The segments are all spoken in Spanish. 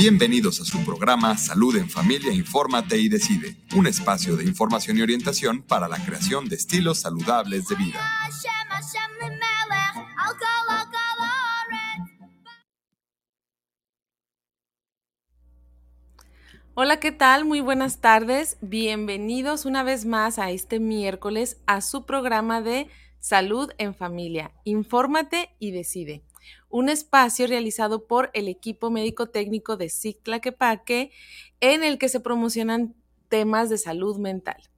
Bienvenidos a su programa Salud en Familia, Infórmate y Decide, un espacio de información y orientación para la creación de estilos saludables de vida. Hola, ¿qué tal? Muy buenas tardes. Bienvenidos una vez más a este miércoles a su programa de Salud en Familia, Infórmate y Decide un espacio realizado por el equipo médico técnico de Quepaque, en el que se promocionan temas de salud mental.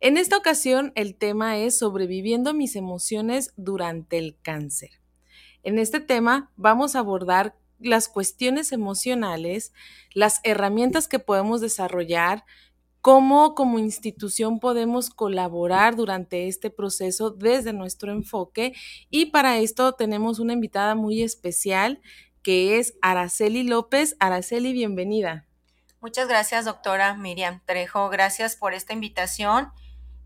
En esta ocasión el tema es sobreviviendo mis emociones durante el cáncer. En este tema vamos a abordar las cuestiones emocionales, las herramientas que podemos desarrollar, cómo como institución podemos colaborar durante este proceso desde nuestro enfoque. Y para esto tenemos una invitada muy especial que es Araceli López. Araceli, bienvenida. Muchas gracias, doctora Miriam Trejo. Gracias por esta invitación.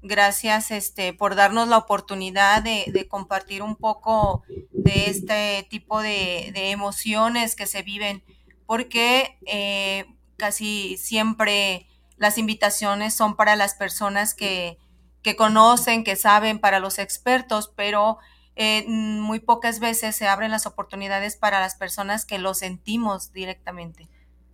Gracias este, por darnos la oportunidad de, compartir un poco de este tipo de, emociones que se viven, porque eh, casi siempre las invitaciones son para las personas que, conocen, que saben, para los expertos, pero eh, muy pocas veces se abren las oportunidades para las personas que lo sentimos directamente.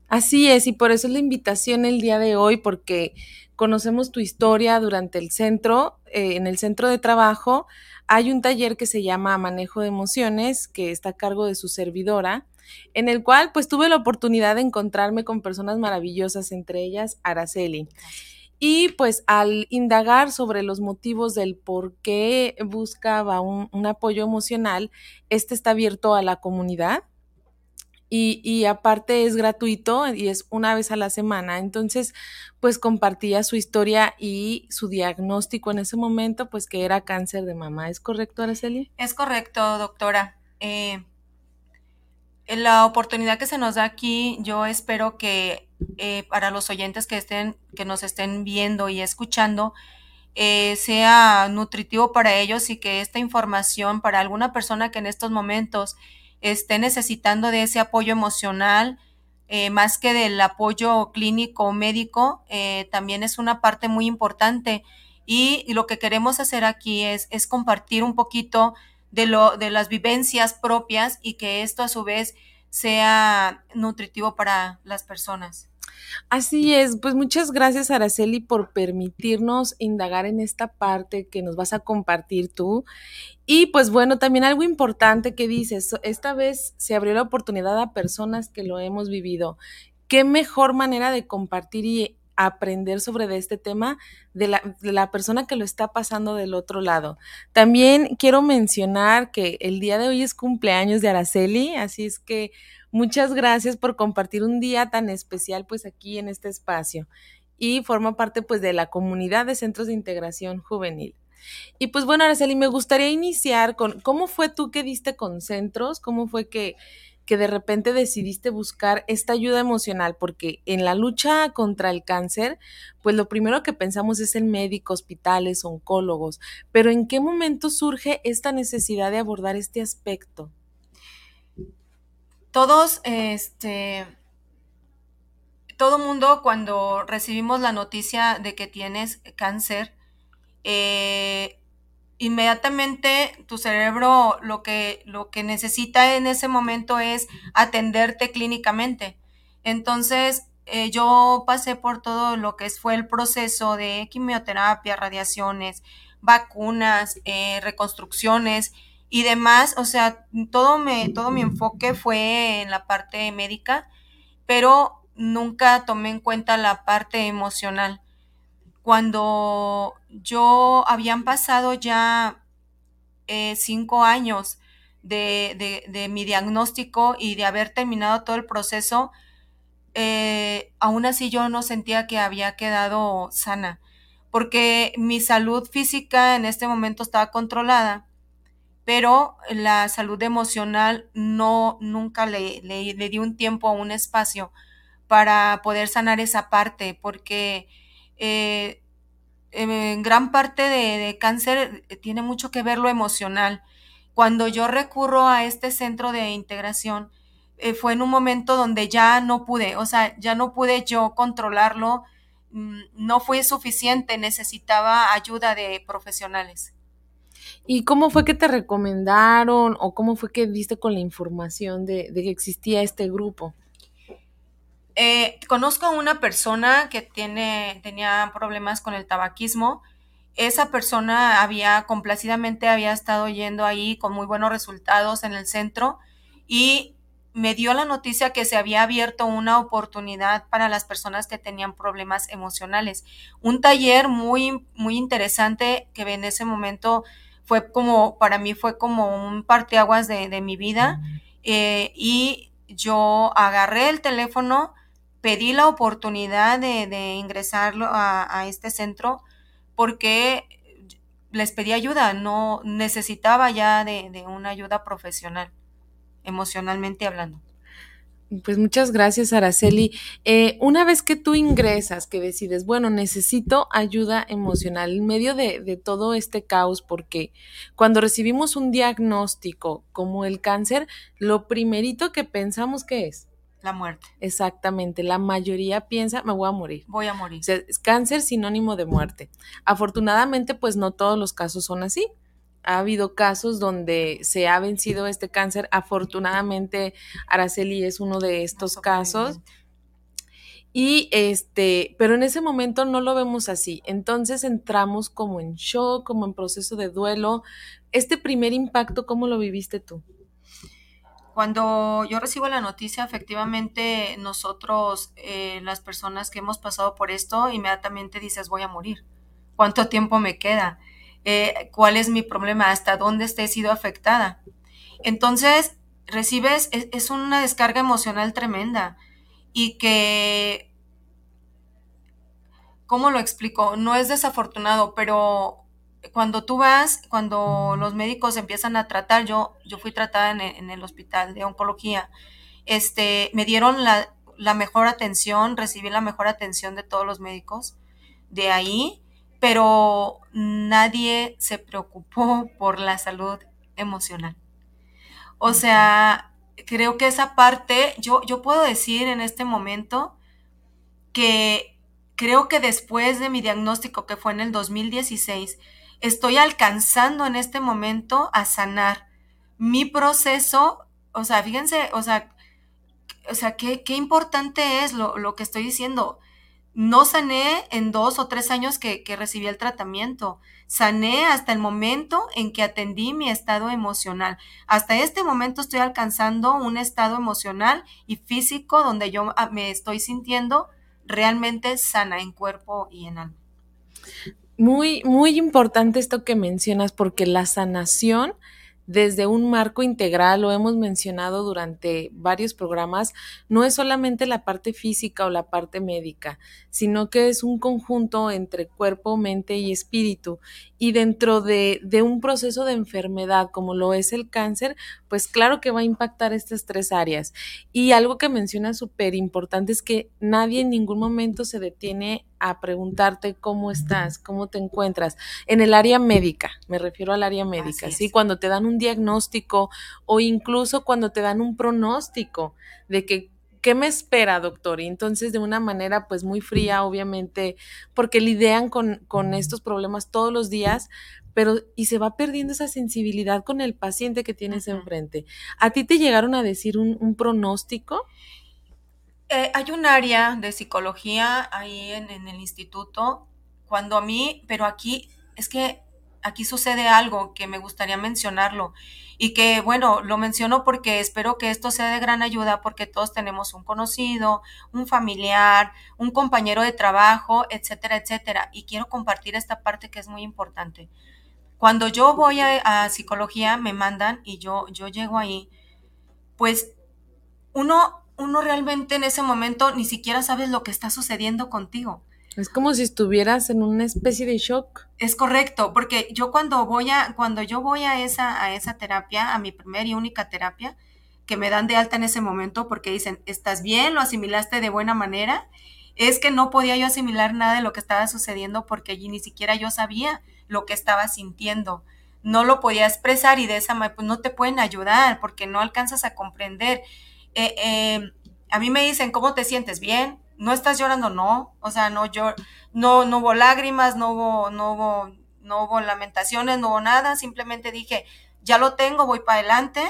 Así es, y por eso es la invitación el día de hoy, porque conocemos tu historia durante el centro, eh, en el centro de trabajo. Hay un taller que se llama Manejo de Emociones, que está a cargo de su servidora, en el cual pues tuve la oportunidad de encontrarme con personas maravillosas, entre ellas Araceli. Y pues al indagar sobre los motivos del por qué buscaba un, apoyo emocional, este está abierto a la comunidad. Y, y, aparte es gratuito y es una vez a la semana. Entonces, pues compartía su historia y su diagnóstico en ese momento, pues que era cáncer de mama. ¿Es correcto, Araceli? Es correcto, doctora. Eh, la oportunidad que se nos da aquí, yo espero que eh, para los oyentes que estén, que nos estén viendo y escuchando, eh, sea nutritivo para ellos y que esta información para alguna persona que en estos momentos esté necesitando de ese apoyo emocional, eh, más que del apoyo clínico o médico, también es una parte muy importante. Y, lo que queremos hacer aquí es, es compartir un poquito de, lo, de las vivencias propias y que esto a su vez sea nutritivo para las personas. Así es, pues muchas gracias Araceli por permitirnos indagar en esta parte que nos vas a compartir tú. Y pues bueno, también algo importante que dices, esta vez se abrió la oportunidad a personas que lo hemos vivido. ¿Qué mejor manera de compartir y aprender sobre de este tema de la, persona que lo está pasando del otro lado. También quiero mencionar que el día de hoy es cumpleaños de Araceli, así es que muchas gracias por compartir un día tan especial pues aquí en este espacio y forma parte pues de la comunidad de centros de integración juvenil. Y pues bueno, Araceli, me gustaría iniciar con cómo fue tú que diste con centros, cómo fue que que de repente decidiste buscar esta ayuda emocional? Porque en la lucha contra el cáncer, pues lo primero que pensamos es en médicos, hospitales, oncólogos, pero ¿en qué momento surge esta necesidad de abordar este aspecto? Todos, este, todo mundo cuando recibimos la noticia de que tienes cáncer, eh, inmediatamente tu cerebro lo que, lo que necesita en ese momento es atenderte clínicamente. Entonces, eh, yo pasé por todo lo que fue el proceso de quimioterapia, radiaciones, vacunas, eh, reconstrucciones y demás. O sea, todo, me, todo mi enfoque fue en la parte médica, pero nunca tomé en cuenta la parte emocional cuando yo habían pasado ya eh, cinco años de, mi diagnóstico y de haber terminado todo el proceso, eh, aún así yo no sentía que había quedado sana, porque mi salud física en este momento estaba controlada, pero la salud emocional no, nunca le, le, di un tiempo o un espacio para poder sanar esa parte, porque eh, en gran parte de, cáncer tiene mucho que ver lo emocional. Cuando yo recurro a este centro de integración, eh, fue en un momento donde ya no pude, o sea, ya no pude yo controlarlo, mm, no fue suficiente, necesitaba ayuda de profesionales. ¿Y cómo fue que te recomendaron o cómo fue que diste con la información de, que existía este grupo? Eh, conozco a una persona que tiene, tenía problemas con el tabaquismo. Esa persona había complacidamente había estado yendo ahí con muy buenos resultados en el centro y me dio la noticia que se había abierto una oportunidad para las personas que tenían problemas emocionales. Un taller muy, muy interesante que en ese momento fue como, para mí fue como un parteaguas de, de mi vida. Eh, y yo agarré el teléfono, pedí la oportunidad de, ingresarlo a, este centro porque les pedí ayuda, no necesitaba ya de una ayuda profesional emocionalmente hablando. Pues muchas gracias, Araceli. Eh, una vez que tú ingresas, que decides, bueno, necesito ayuda emocional en medio de, de, todo este caos, porque cuando recibimos un diagnóstico como el cáncer, lo primerito que pensamos que es. La muerte. Exactamente, la mayoría piensa, me voy a morir. Voy a morir. O sea, es cáncer sinónimo de muerte. Afortunadamente, pues no todos los casos son así ha habido casos donde se ha vencido este cáncer. Afortunadamente, Araceli es uno de estos casos. Y este, pero en ese momento no lo vemos así. Entonces entramos como en shock, como en proceso de duelo. Este primer impacto, ¿cómo lo viviste tú? Cuando yo recibo la noticia, efectivamente nosotros, eh, las personas que hemos pasado por esto, inmediatamente dices, voy a morir. ¿Cuánto tiempo me queda? Eh, cuál es mi problema, hasta dónde he sido afectada. Entonces, recibes, es, una descarga emocional tremenda y que, ¿cómo lo explico? No es desafortunado, pero cuando tú vas, cuando los médicos empiezan a tratar, yo, yo fui tratada en, el hospital de oncología, este, me dieron la, la mejor atención, recibí la mejor atención de todos los médicos de ahí pero nadie se preocupó por la salud emocional. O sea, creo que esa parte, yo, yo puedo decir en este momento que creo que después de mi diagnóstico, que fue en el 2016, estoy alcanzando en este momento a sanar mi proceso. O sea, fíjense, o sea, o sea, qué, qué importante es lo, lo que estoy diciendo no sané en dos o tres años que, recibí el tratamiento. Sané hasta el momento en que atendí mi estado emocional. Hasta este momento estoy alcanzando un estado emocional y físico donde yo ah, me estoy sintiendo realmente sana en cuerpo y en alma. Muy, muy importante esto que mencionas porque la sanación desde un marco integral, lo hemos mencionado durante varios programas, no es solamente la parte física o la parte médica, sino que es un conjunto entre cuerpo, mente y espíritu. Y dentro de, de un proceso de enfermedad como lo es el cáncer, pues claro que va a impactar estas tres áreas. Y algo que menciona súper importante es que nadie en ningún momento se detiene a preguntarte cómo estás, cómo te encuentras. En el área médica, me refiero al área médica, ¿sí? Cuando te dan un diagnóstico o incluso cuando te dan un pronóstico de que ¿qué me espera, doctor? Y entonces de una manera pues muy fría, obviamente, porque lidian con, con estos problemas todos los días, pero y se va perdiendo esa sensibilidad con el paciente que tienes enfrente. ¿A ti te llegaron a decir un, un pronóstico? Eh, hay un área de psicología ahí en, el instituto, cuando a mí, pero aquí es que aquí sucede algo que me gustaría mencionarlo y que, bueno, lo menciono porque espero que esto sea de gran ayuda porque todos tenemos un conocido, un familiar, un compañero de trabajo, etcétera, etcétera. Y quiero compartir esta parte que es muy importante. Cuando yo voy a, a psicología, me mandan y yo, yo llego ahí, pues uno uno realmente en ese momento ni siquiera sabes lo que está sucediendo contigo. Es como si estuvieras en una especie de shock. Es correcto, porque yo cuando voy a, cuando yo voy a esa, a esa terapia, a mi primera y única terapia, que me dan de alta en ese momento porque dicen, ¿estás bien? ¿Lo asimilaste de buena manera? Es que no podía yo asimilar nada de lo que estaba sucediendo porque allí ni siquiera yo sabía lo que estaba sintiendo. No lo podía expresar y de esa manera pues no te pueden ayudar porque no alcanzas a comprender. Eh, eh, a mí me dicen, ¿cómo te sientes? ¿Bien? ¿No estás llorando? No. O sea, no, yo, no, no hubo lágrimas, no hubo, no hubo, no hubo lamentaciones, no hubo nada. Simplemente dije, ya lo tengo, voy para adelante.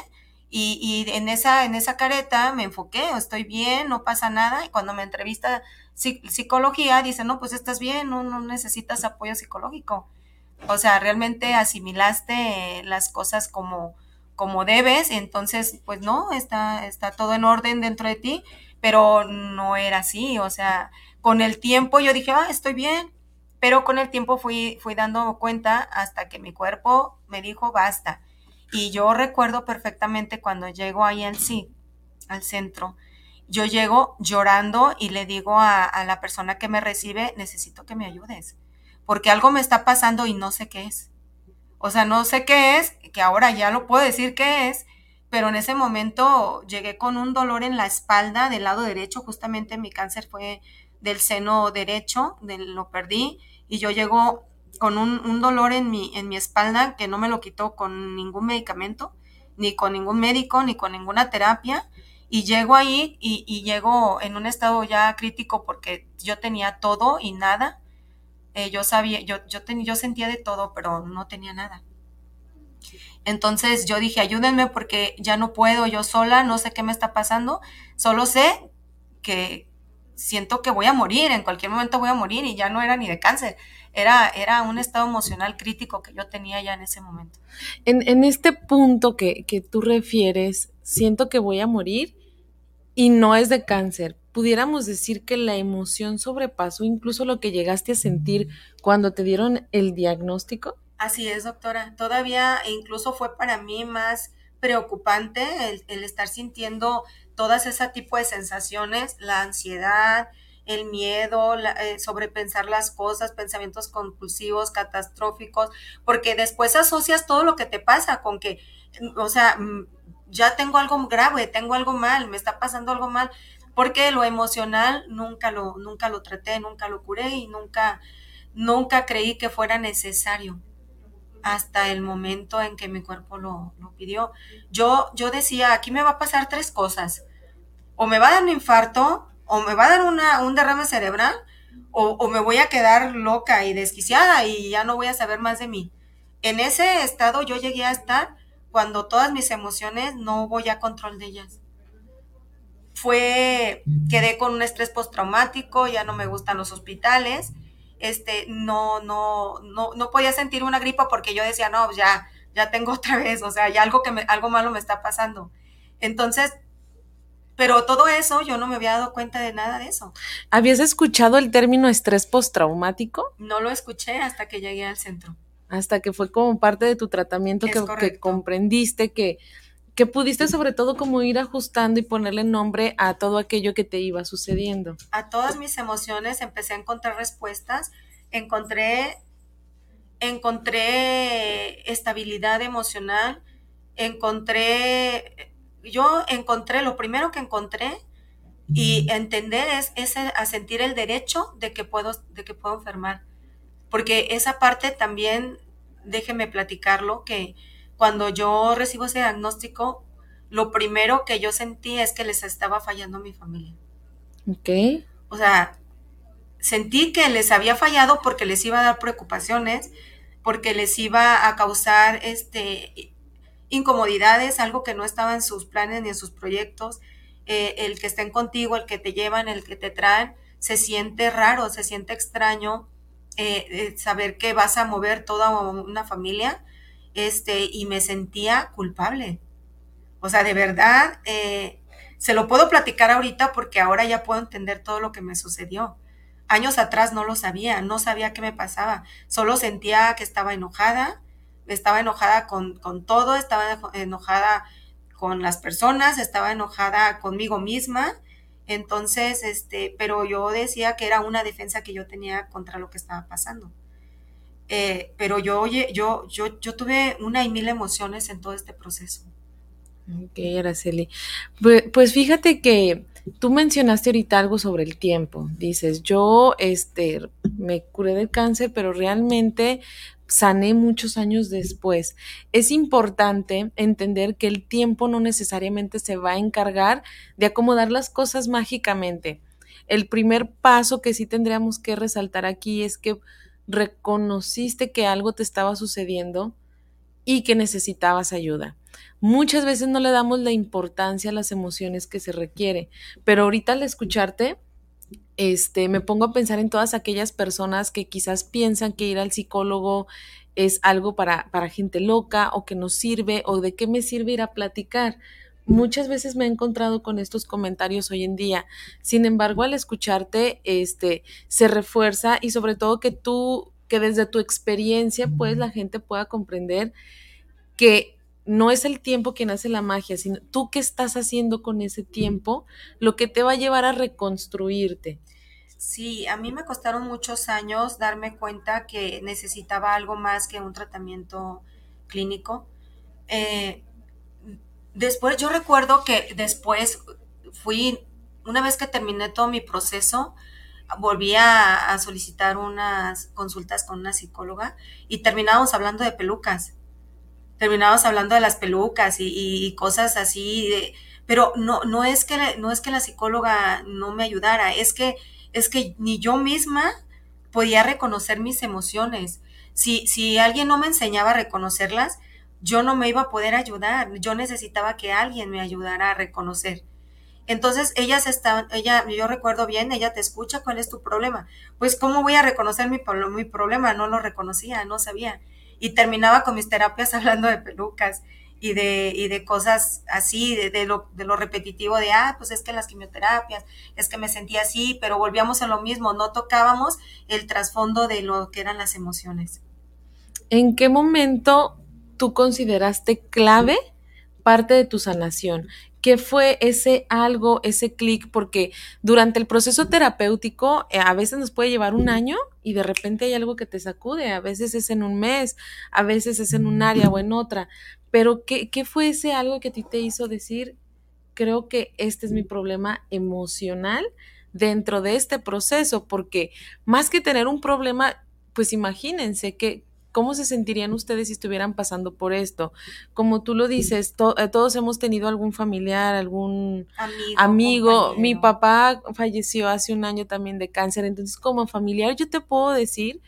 Y, en, esa, en esa careta me enfoqué, estoy bien, no pasa nada. Y cuando me entrevista psicología, dice, no, pues estás bien, no, no necesitas apoyo psicológico. O sea, realmente asimilaste las cosas como, como debes, entonces, pues no, está, está todo en orden dentro de ti, pero no era así, o sea, con el tiempo yo dije, ah, estoy bien, pero con el tiempo fui, fui dando cuenta hasta que mi cuerpo me dijo, basta. Y yo recuerdo perfectamente cuando llego ahí al sí, al centro, yo llego llorando y le digo a, a la persona que me recibe, necesito que me ayudes, porque algo me está pasando y no sé qué es. O sea, no sé qué es, que ahora ya lo puedo decir qué es, pero en ese momento llegué con un dolor en la espalda del lado derecho, justamente mi cáncer fue del seno derecho, de, lo perdí, y yo llego con un, un, dolor en mi, en mi espalda que no me lo quitó con ningún medicamento, ni con ningún médico, ni con ninguna terapia, y llego ahí y, y llego en un estado ya crítico porque yo tenía todo y nada, eh, yo sabía, yo, yo, yo sentía de todo, pero no tenía nada. Entonces yo dije, ayúdenme porque ya no puedo yo sola, no sé qué me está pasando, solo sé que siento que voy a morir, en cualquier momento voy a morir y ya no era ni de cáncer, era, era un estado emocional crítico que yo tenía ya en ese momento. En, en este punto que, que tú refieres, siento que voy a morir y no es de cáncer, pudiéramos decir que la emoción sobrepasó incluso lo que llegaste a sentir cuando te dieron el diagnóstico? Así es, doctora. Todavía incluso fue para mí más preocupante el, el estar sintiendo todas ese tipo de sensaciones, la ansiedad, el miedo, la, eh, sobrepensar las cosas, pensamientos compulsivos, catastróficos, porque después asocias todo lo que te pasa con que, o sea, mm, ya tengo algo grave, tengo algo mal, me está pasando algo mal, porque lo emocional nunca lo, nunca lo traté, nunca lo curé y nunca, nunca creí que fuera necesario hasta el momento en que mi cuerpo lo, lo, pidió. Yo, yo decía, aquí me va a pasar tres cosas. O me va a dar un infarto, o me va a dar una, un derrame cerebral, o, me voy a quedar loca y desquiciada y ya no voy a saber más de mí. En ese estado yo llegué a estar cuando todas mis emociones no voy a control de ellas fue, quedé con un estrés postraumático, ya no me gustan los hospitales, este, no, no, no, no podía sentir una gripa porque yo decía, no, ya, ya tengo otra vez, o sea, ya algo que me, algo malo me está pasando. Entonces, pero todo eso yo no me había dado cuenta de nada de eso. ¿Habías escuchado el término estrés postraumático? No lo escuché hasta que llegué al centro. Hasta que fue como parte de tu tratamiento que, que, comprendiste que que pudiste sobre todo como ir ajustando y ponerle nombre a todo aquello que te iba sucediendo. A todas mis emociones empecé a encontrar respuestas, encontré encontré estabilidad emocional, encontré yo encontré lo primero que encontré y entender es, es a sentir el derecho de que puedo de que puedo enfermar, porque esa parte también déjeme platicarlo que cuando yo recibo ese diagnóstico, lo primero que yo sentí es que les estaba fallando a mi familia. Ok. O sea, sentí que les había fallado porque les iba a dar preocupaciones, porque les iba a causar este incomodidades, algo que no estaba en sus planes ni en sus proyectos. Eh, el que estén contigo, el que te llevan, el que te traen, se siente raro, se siente extraño eh, eh, saber que vas a mover toda una familia este, y me sentía culpable. O sea, de verdad, eh, se lo puedo platicar ahorita porque ahora ya puedo entender todo lo que me sucedió. Años atrás no lo sabía, no sabía qué me pasaba, solo sentía que estaba enojada, estaba enojada con, con todo, estaba enojada con las personas, estaba enojada conmigo misma Entonces, este, pero yo decía que era una defensa que yo tenía contra lo que estaba pasando. Eh, pero yo, oye, yo, yo, yo tuve una y mil emociones en todo este proceso. Ok, Araceli. Pues, pues fíjate que tú mencionaste ahorita algo sobre el tiempo. Dices, yo este, me curé del cáncer, pero realmente sané muchos años después. Es importante entender que el tiempo no necesariamente se va a encargar de acomodar las cosas mágicamente. El primer paso que sí tendríamos que resaltar aquí es que reconociste que algo te estaba sucediendo y que necesitabas ayuda. Muchas veces no le damos la importancia a las emociones que se requiere, pero ahorita al escucharte, este, me pongo a pensar en todas aquellas personas que quizás piensan que ir al psicólogo es algo para, para gente loca o que no sirve o de qué me sirve ir a platicar. Muchas veces me he encontrado con estos comentarios hoy en día. Sin embargo, al escucharte, este, se refuerza y sobre todo que tú, que desde tu experiencia, pues la gente pueda comprender que no es el tiempo quien hace la magia, sino tú qué estás haciendo con ese tiempo, lo que te va a llevar a reconstruirte. Sí, a mí me costaron muchos años darme cuenta que necesitaba algo más que un tratamiento clínico. Eh, después, yo recuerdo que después fui, una vez que terminé todo mi proceso, volví a, solicitar unas consultas con una psicóloga y terminábamos hablando de pelucas terminábamos hablando de las pelucas y, y cosas así, de, pero no, no, es que, no es que la psicóloga no me ayudara, es que, es que ni yo misma podía reconocer mis emociones. Si, si alguien no me enseñaba a reconocerlas, yo no me iba a poder ayudar, yo necesitaba que alguien me ayudara a reconocer. Entonces, ellas estaban, ella, yo recuerdo bien, ella te escucha, ¿cuál es tu problema? Pues, ¿cómo voy a reconocer mi, mi problema? No lo reconocía, no sabía y terminaba con mis terapias hablando de pelucas y de, y de cosas así, de, lo, de lo repetitivo de, ah, pues es que las quimioterapias, es que me sentía así, pero volvíamos a lo mismo, no tocábamos el trasfondo de lo que eran las emociones. ¿En qué momento tú consideraste clave parte de tu sanación? ¿Qué fue ese algo, ese clic? Porque durante el proceso terapéutico eh, a veces nos puede llevar un año y de repente hay algo que te sacude, a veces es en un mes, a veces es en un área o en otra, pero ¿qué, qué fue ese algo que a ti te hizo decir, creo que este es mi problema emocional dentro de este proceso? Porque más que tener un problema, pues imagínense que ¿Cómo se sentirían ustedes si estuvieran pasando por esto? Como tú lo dices, eh, todos hemos tenido algún familiar, algún amigo. Mi papá falleció hace un año también de cáncer, entonces como familiar yo te puedo decir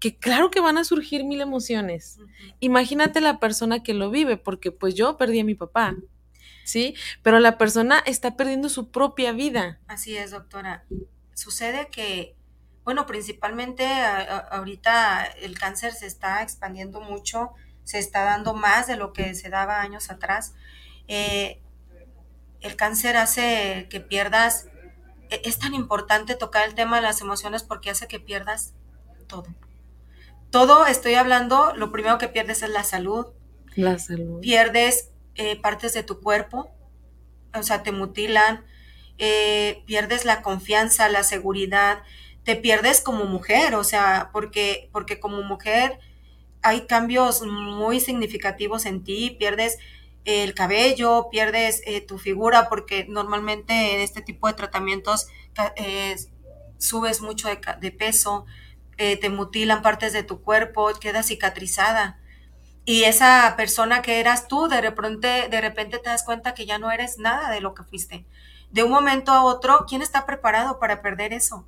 que claro que van a surgir mil emociones. Imagínate la persona que lo vive, porque pues yo perdí a mi papá. ¿Sí? Pero la persona está perdiendo su propia vida. Así es, doctora. Sucede que bueno, principalmente ahorita el cáncer se está expandiendo mucho, se está dando más de lo que se daba años atrás. Eh, el cáncer hace que pierdas, e, es tan importante tocar el tema de las emociones porque hace que pierdas todo. Todo, estoy hablando, lo primero que pierdes es la salud. La salud. Pierdes eh, partes de tu cuerpo, o sea, te mutilan, eh, pierdes la confianza, la seguridad, te pierdes como mujer, o sea, porque, porque como mujer hay cambios muy significativos en ti, pierdes el cabello, pierdes eh, tu figura, porque normalmente en este tipo de tratamientos eh, subes mucho de, peso, eh, te mutilan partes de tu cuerpo, quedas cicatrizada. Y esa persona que eras tú, de repente, de repente te das cuenta que ya no eres nada de lo que fuiste. De un momento a otro, ¿quién está preparado para perder eso?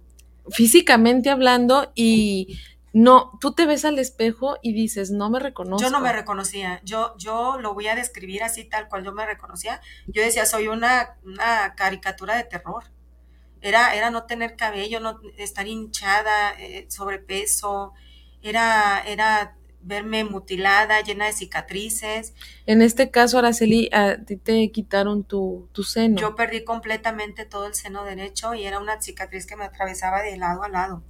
Físicamente hablando y no, tú te ves al espejo y dices, no me reconozco. Yo no me reconocía, yo, yo lo voy a describir así tal cual yo me reconocía. Yo decía, soy una, una caricatura de terror. Era, era no tener cabello, no estar hinchada, eh, sobrepeso, era, era verme mutilada, llena de cicatrices. En este caso, Araceli, a ti te quitaron tu, tu seno. Yo perdí completamente todo el seno derecho y era una cicatriz que me atravesaba de lado a lado.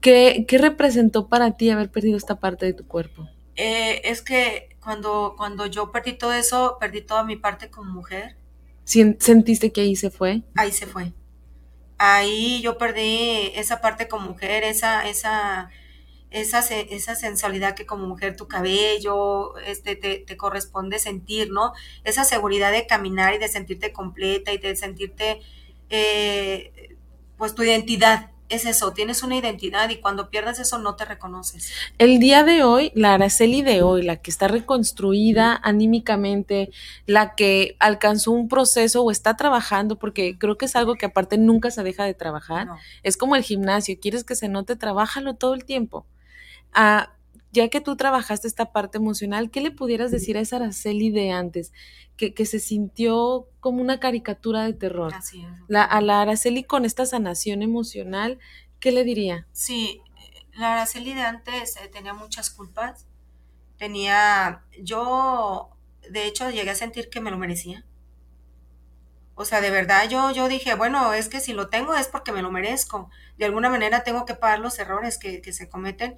¿Qué, qué representó para ti haber perdido esta parte de tu cuerpo? Eh, es que cuando, cuando yo perdí todo eso, perdí toda mi parte como mujer. ¿Sentiste que ahí se fue? Ahí se fue. Ahí yo perdí esa parte como mujer, esa, esa, esa, esa sensualidad que como mujer tu cabello este, te, te, corresponde sentir, ¿no? Esa seguridad de caminar y de sentirte completa y de sentirte, eh, pues tu identidad, es eso, tienes una identidad y cuando pierdas eso no te reconoces. El día de hoy, la Araceli de hoy, la que está reconstruida anímicamente, la que alcanzó un proceso o está trabajando, porque creo que es algo que aparte nunca se deja de trabajar, es como el gimnasio, quieres que se note, trabájalo todo el tiempo. Ya que tú trabajaste esta parte emocional, ¿qué le pudieras decir a esa Araceli de antes? Que, que se sintió como una caricatura de terror. Así es. La, a la Araceli con esta sanación emocional, ¿qué le diría? Sí, la Araceli de antes eh, tenía muchas culpas. Tenía, yo, de hecho, llegué a sentir que me lo merecía. O sea, de verdad yo, yo dije, bueno, es que si lo tengo es porque me lo merezco. De alguna manera tengo que pagar los errores que, que se cometen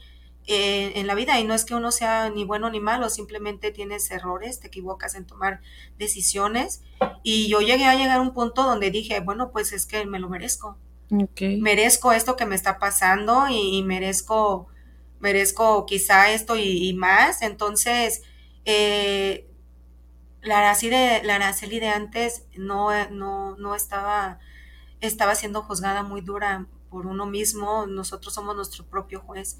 eh, en la vida y no es que uno sea ni bueno ni malo, simplemente tienes errores, te equivocas en tomar decisiones y yo llegué a llegar a un punto donde dije, bueno, pues es que me lo merezco. Okay. Merezco esto que me está pasando y, merezco, merezco quizá esto y, más. Entonces, eh, la, Araceli de, la Araceli de antes no, no, no estaba, estaba siendo juzgada muy dura por uno mismo, nosotros somos nuestro propio juez.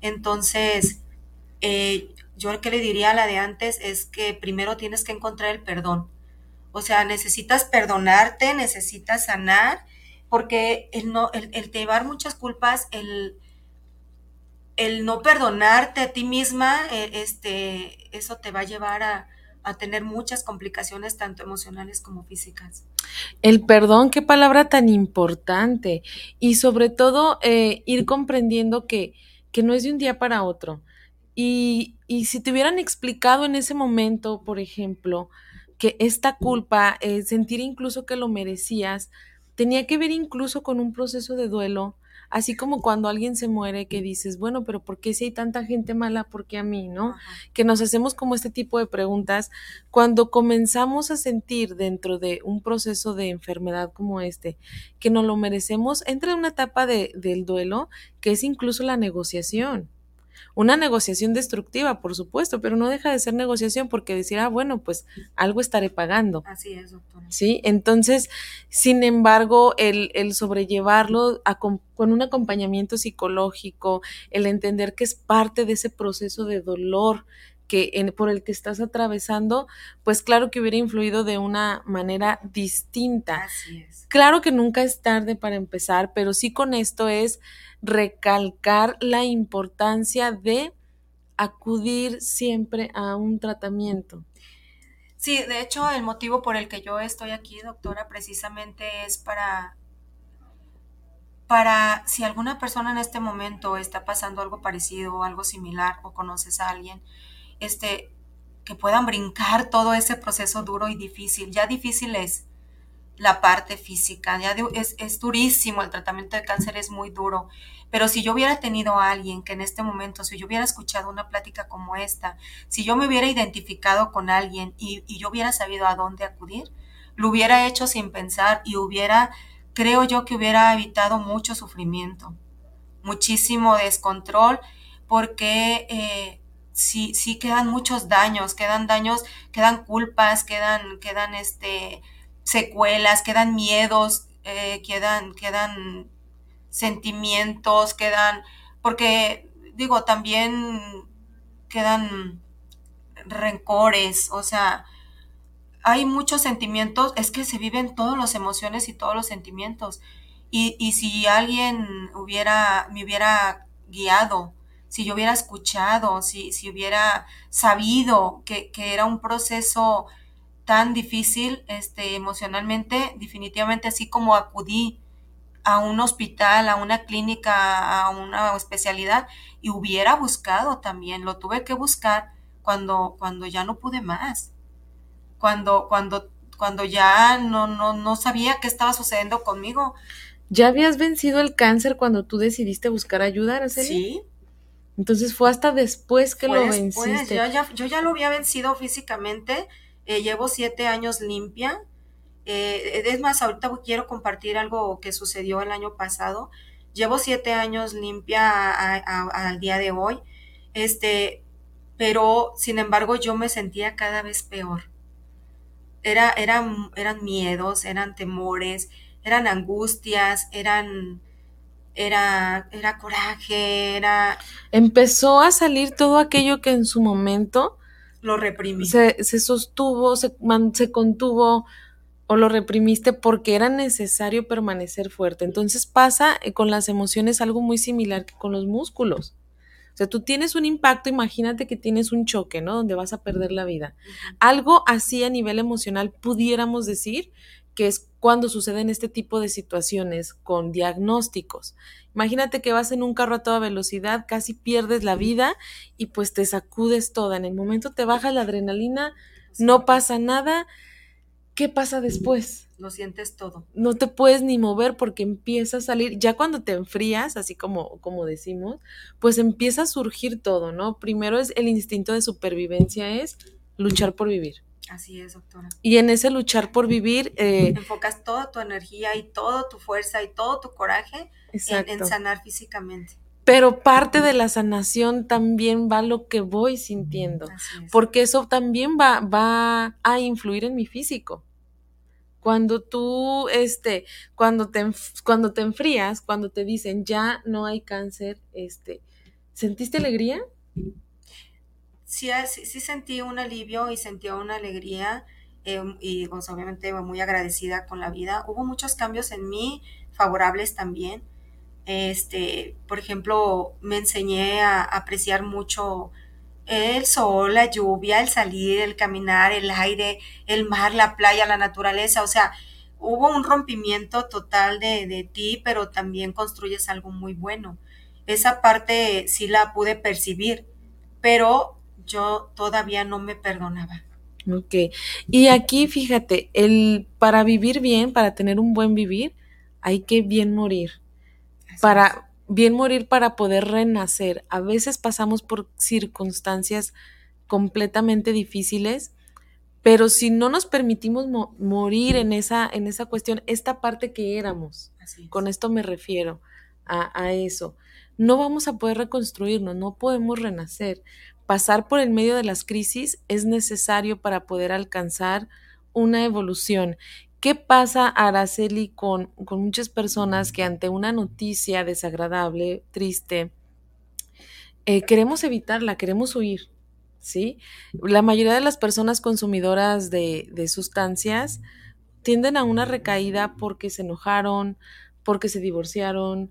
Entonces, eh, yo lo que le diría a la de antes es que primero tienes que encontrar el perdón. O sea, necesitas perdonarte, necesitas sanar, porque el, no, el, el llevar muchas culpas, el, el no perdonarte a ti misma, eh, este, eso te va a llevar a, a tener muchas complicaciones, tanto emocionales como físicas. El perdón, qué palabra tan importante. Y sobre todo, eh, ir comprendiendo que que no es de un día para otro. Y, y si te hubieran explicado en ese momento, por ejemplo, que esta culpa, eh, sentir incluso que lo merecías, tenía que ver incluso con un proceso de duelo, así como cuando alguien se muere que dices, bueno, pero ¿por qué si hay tanta gente mala, por qué a mí, no? Ajá. Que nos hacemos como este tipo de preguntas cuando comenzamos a sentir dentro de un proceso de enfermedad como este, que nos lo merecemos, entra en una etapa de, del duelo que es incluso la negociación. Una negociación destructiva, por supuesto, pero no deja de ser negociación porque decir, ah, bueno, pues algo estaré pagando. Así es, doctora. ¿Sí? Entonces, sin embargo, el, el sobrellevarlo a, con, con un acompañamiento psicológico, el entender que es parte de ese proceso de dolor que en, por el que estás atravesando, pues claro que hubiera influido de una manera distinta. Así es. Claro que nunca es tarde para empezar, pero sí con esto es recalcar la importancia de acudir siempre a un tratamiento. Sí, de hecho, el motivo por el que yo estoy aquí, doctora, precisamente es para, para si alguna persona en este momento está pasando algo parecido o algo similar o conoces a alguien, este, que puedan brincar todo ese proceso duro y difícil. Ya difícil es la parte física, ya es, es durísimo, el tratamiento de cáncer es muy duro, pero si yo hubiera tenido a alguien que en este momento, si yo hubiera escuchado una plática como esta, si yo me hubiera identificado con alguien y, y yo hubiera sabido a dónde acudir, lo hubiera hecho sin pensar y hubiera, creo yo que hubiera evitado mucho sufrimiento, muchísimo descontrol, porque eh, sí, sí quedan muchos daños, quedan daños, quedan culpas, quedan, quedan este, secuelas, quedan miedos, eh, quedan, quedan sentimientos, quedan, porque digo, también quedan rencores, o sea, hay muchos sentimientos, es que se viven todas las emociones y todos los sentimientos. Y, y si alguien hubiera, me hubiera guiado, si yo hubiera escuchado, si, si hubiera sabido que, que era un proceso tan difícil este, emocionalmente, definitivamente así como acudí a un hospital, a una clínica, a una especialidad y hubiera buscado también, lo tuve que buscar cuando, cuando ya no pude más, cuando, cuando, cuando ya no, no, no sabía qué estaba sucediendo conmigo. ¿Ya habías vencido el cáncer cuando tú decidiste buscar ayuda, Araceli? Sí. Entonces fue hasta después que lo venciste. Yo ya, yo ya lo había vencido físicamente, eh, llevo siete años limpia Eh, es más, ahorita quiero compartir algo que sucedió el año pasado. Llevo siete años limpia al día de hoy, este, pero sin embargo yo me sentía cada vez peor. Era, eran, eran miedos, eran temores, eran angustias, eran, era, era coraje, era... Empezó a salir todo aquello que en su momento... Lo reprimí. Se, se sostuvo, se, se contuvo, o lo reprimiste porque era necesario permanecer fuerte. Entonces pasa eh, con las emociones algo muy similar que con los músculos. O sea, tú tienes un impacto, imagínate que tienes un choque, ¿no? Donde vas a perder la vida. Algo así a nivel emocional pudiéramos decir que es cuando suceden este tipo de situaciones con diagnósticos. Imagínate que vas en un carro a toda velocidad, casi pierdes la vida y pues te sacudes toda. En el momento te baja la adrenalina, no pasa nada, ¿qué pasa después? Lo sientes todo. No te puedes ni mover porque empieza a salir, ya cuando te enfrías, así como, como decimos, pues empieza a surgir todo, ¿no? Primero es el instinto de supervivencia, es luchar por vivir. Así es, doctora. Y en ese luchar por vivir... Eh, Enfocas toda tu energía y toda tu fuerza y todo tu coraje en, sanar físicamente pero parte de la sanación también va lo que voy sintiendo, porque eso también va, va a influir en mi físico. Cuando tú, este, cuando te, cuando te enfrías, cuando te dicen ya no hay cáncer, este, ¿sentiste alegría? Sí, ah, sí, sentí un alivio y sentí una alegría em, y pues, obviamente muy agradecida con la vida. Hubo muchos cambios en mí, favorables también. Este, por ejemplo, me enseñé a apreciar mucho el sol, la lluvia, el salir, el caminar, el aire, el mar, la playa, la naturaleza, o sea, hubo un rompimiento total de ti, pero también construyes algo muy bueno. Esa parte sí la pude percibir, pero yo todavía no me perdonaba. Ok, y aquí fíjate, el para vivir bien, para tener un buen vivir, hay que bien morir. para, bien morir para poder renacer. A veces pasamos por circunstancias completamente difíciles, pero si no nos permitimos morir en esa, en esa cuestión, esta parte que éramos, con esto me refiero a, a eso, no vamos a poder reconstruirnos, no podemos renacer. Pasar por el medio de las crisis es necesario para poder alcanzar una evolución. ¿Qué pasa, Araceli, con, con muchas personas que ante una noticia desagradable, triste, eh, queremos evitarla, queremos huir? ¿Sí? La mayoría de las personas consumidoras de, de sustancias tienden a una recaída porque se enojaron, porque se divorciaron,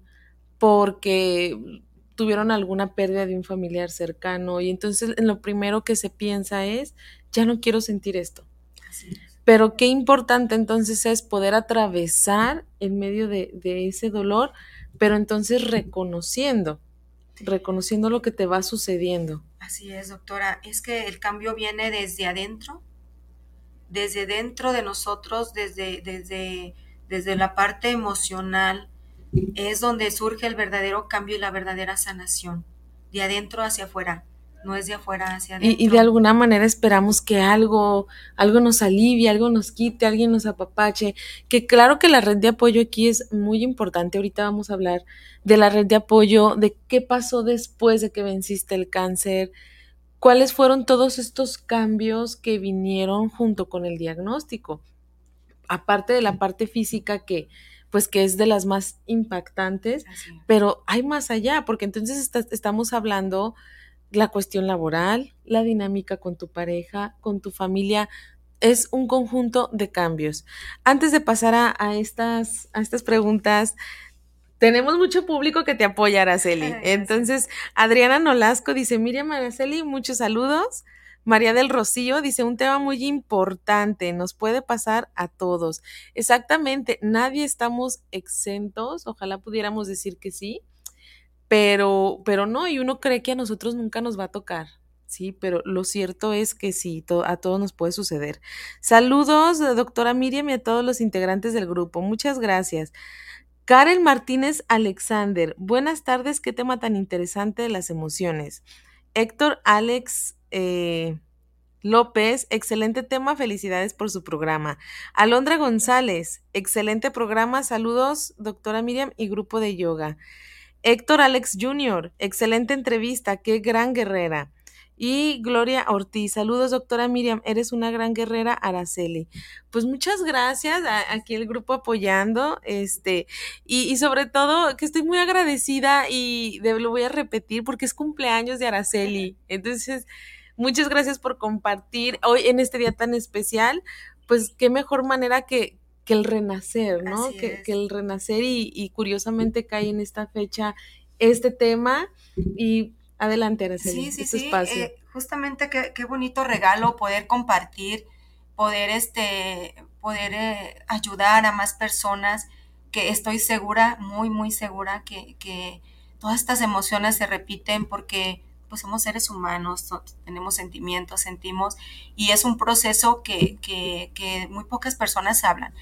porque tuvieron alguna pérdida de un familiar cercano y entonces lo primero que se piensa es, ya no quiero sentir esto. Así pero qué importante entonces es poder atravesar en medio de, ese dolor, pero entonces reconociendo, reconociendo lo que te va sucediendo. Así es, doctora. Es que el cambio viene desde adentro, desde dentro de nosotros, desde, desde, desde la parte emocional, es donde surge el verdadero cambio y la verdadera sanación, de adentro hacia afuera no es de afuera hacia adentro. Y, de alguna manera esperamos que algo, algo nos alivie, algo nos quite, alguien nos apapache. Que claro que la red de apoyo aquí es muy importante. Ahorita vamos a hablar de la red de apoyo, de qué pasó después de que venciste el cáncer, cuáles fueron todos estos cambios que vinieron junto con el diagnóstico. Aparte de la parte física que, pues que es de las más impactantes, pero hay más allá, porque entonces estamos hablando la cuestión laboral, la dinámica con tu pareja, con tu familia, es un conjunto de cambios. Antes de pasar a, estas, a estas preguntas, tenemos mucho público que te apoya, Araceli. Entonces, Adriana Nolasco dice, Miriam Araceli, muchos saludos. María del Rocío dice un tema muy importante, nos puede pasar a todos. Exactamente, nadie estamos exentos, ojalá pudiéramos decir que sí, pero, pero no, y uno cree que a nosotros nunca nos va a tocar. Sí, pero lo cierto es que sí, a todos nos puede suceder. Saludos, doctora Miriam, y a todos los integrantes del grupo. Muchas gracias. Karen Martínez Alexander, buenas tardes, qué tema tan interesante de las emociones. Héctor Alex eh, López, excelente tema, felicidades por su programa. Alondra González, excelente programa, saludos, doctora Miriam y grupo de yoga. Héctor Alex Jr., excelente entrevista, qué gran guerrera. Y Gloria Ortiz, saludos doctora Miriam, eres una gran guerrera, Araceli. Pues muchas gracias, aquí el grupo apoyando, este, y, sobre todo que estoy muy agradecida y lo voy a repetir porque es cumpleaños de Araceli. Entonces, muchas gracias por compartir hoy en este día tan especial, pues qué mejor manera que, que el renacer, ¿no? Que, que, el renacer y, y, curiosamente cae en esta fecha este tema y Adelante, Araceli. Sí, sí, sí. Eh, justamente qué, qué, bonito regalo poder compartir, poder, este, poder eh, ayudar a más personas, que estoy segura, muy, muy segura que, que todas estas emociones se repiten porque pues somos seres humanos, tenemos sentimientos, sentimos, y es un proceso que, que, que muy pocas personas hablan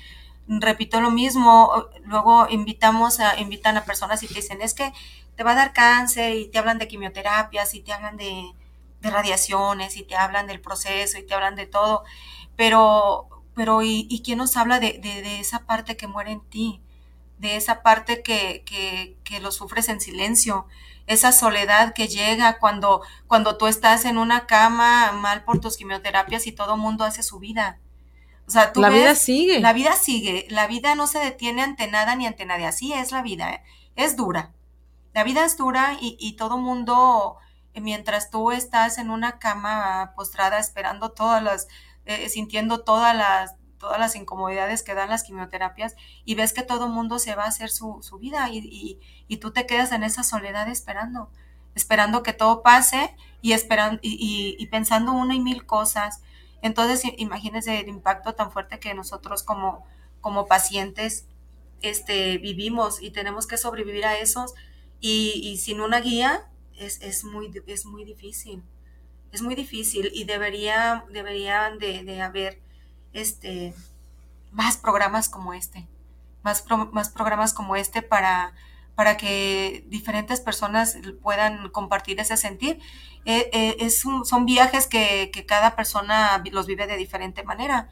repito lo mismo, luego invitamos a, invitan a personas y te dicen, es que te va a dar cáncer y te hablan de quimioterapias y te hablan de, radiaciones y te hablan del proceso y te hablan de todo, pero, pero ¿y, quién nos habla de, esa parte que muere en ti? De esa parte que, que, lo sufres en silencio, esa soledad que llega cuando, cuando tú estás en una cama mal por tus quimioterapias y todo mundo hace su vida. O sea, tú la vida sigue. La vida sigue. La vida no se detiene ante nada ni ante nadie. Así es la vida. ¿eh? Es dura la vida es dura y, todo mundo, eh, mientras tú estás en una cama postrada esperando todas las, eh, sintiendo todas las, todas las incomodidades que dan las quimioterapias y ves que todo mundo se va a hacer su, vida y, tú te quedas en esa soledad esperando, esperando que todo pase y, esperando, y, pensando una y mil cosas. Entonces, imagínense el impacto tan fuerte que nosotros como, como pacientes este, vivimos y tenemos que sobrevivir a esos y, sin una guía es, muy, es muy difícil. Es muy difícil y debería, deberían de, haber este, más programas como este, más, más programas como este para, para que diferentes personas puedan compartir ese sentir. Eh, eh, es son viajes que, que, cada persona los vive de diferente manera.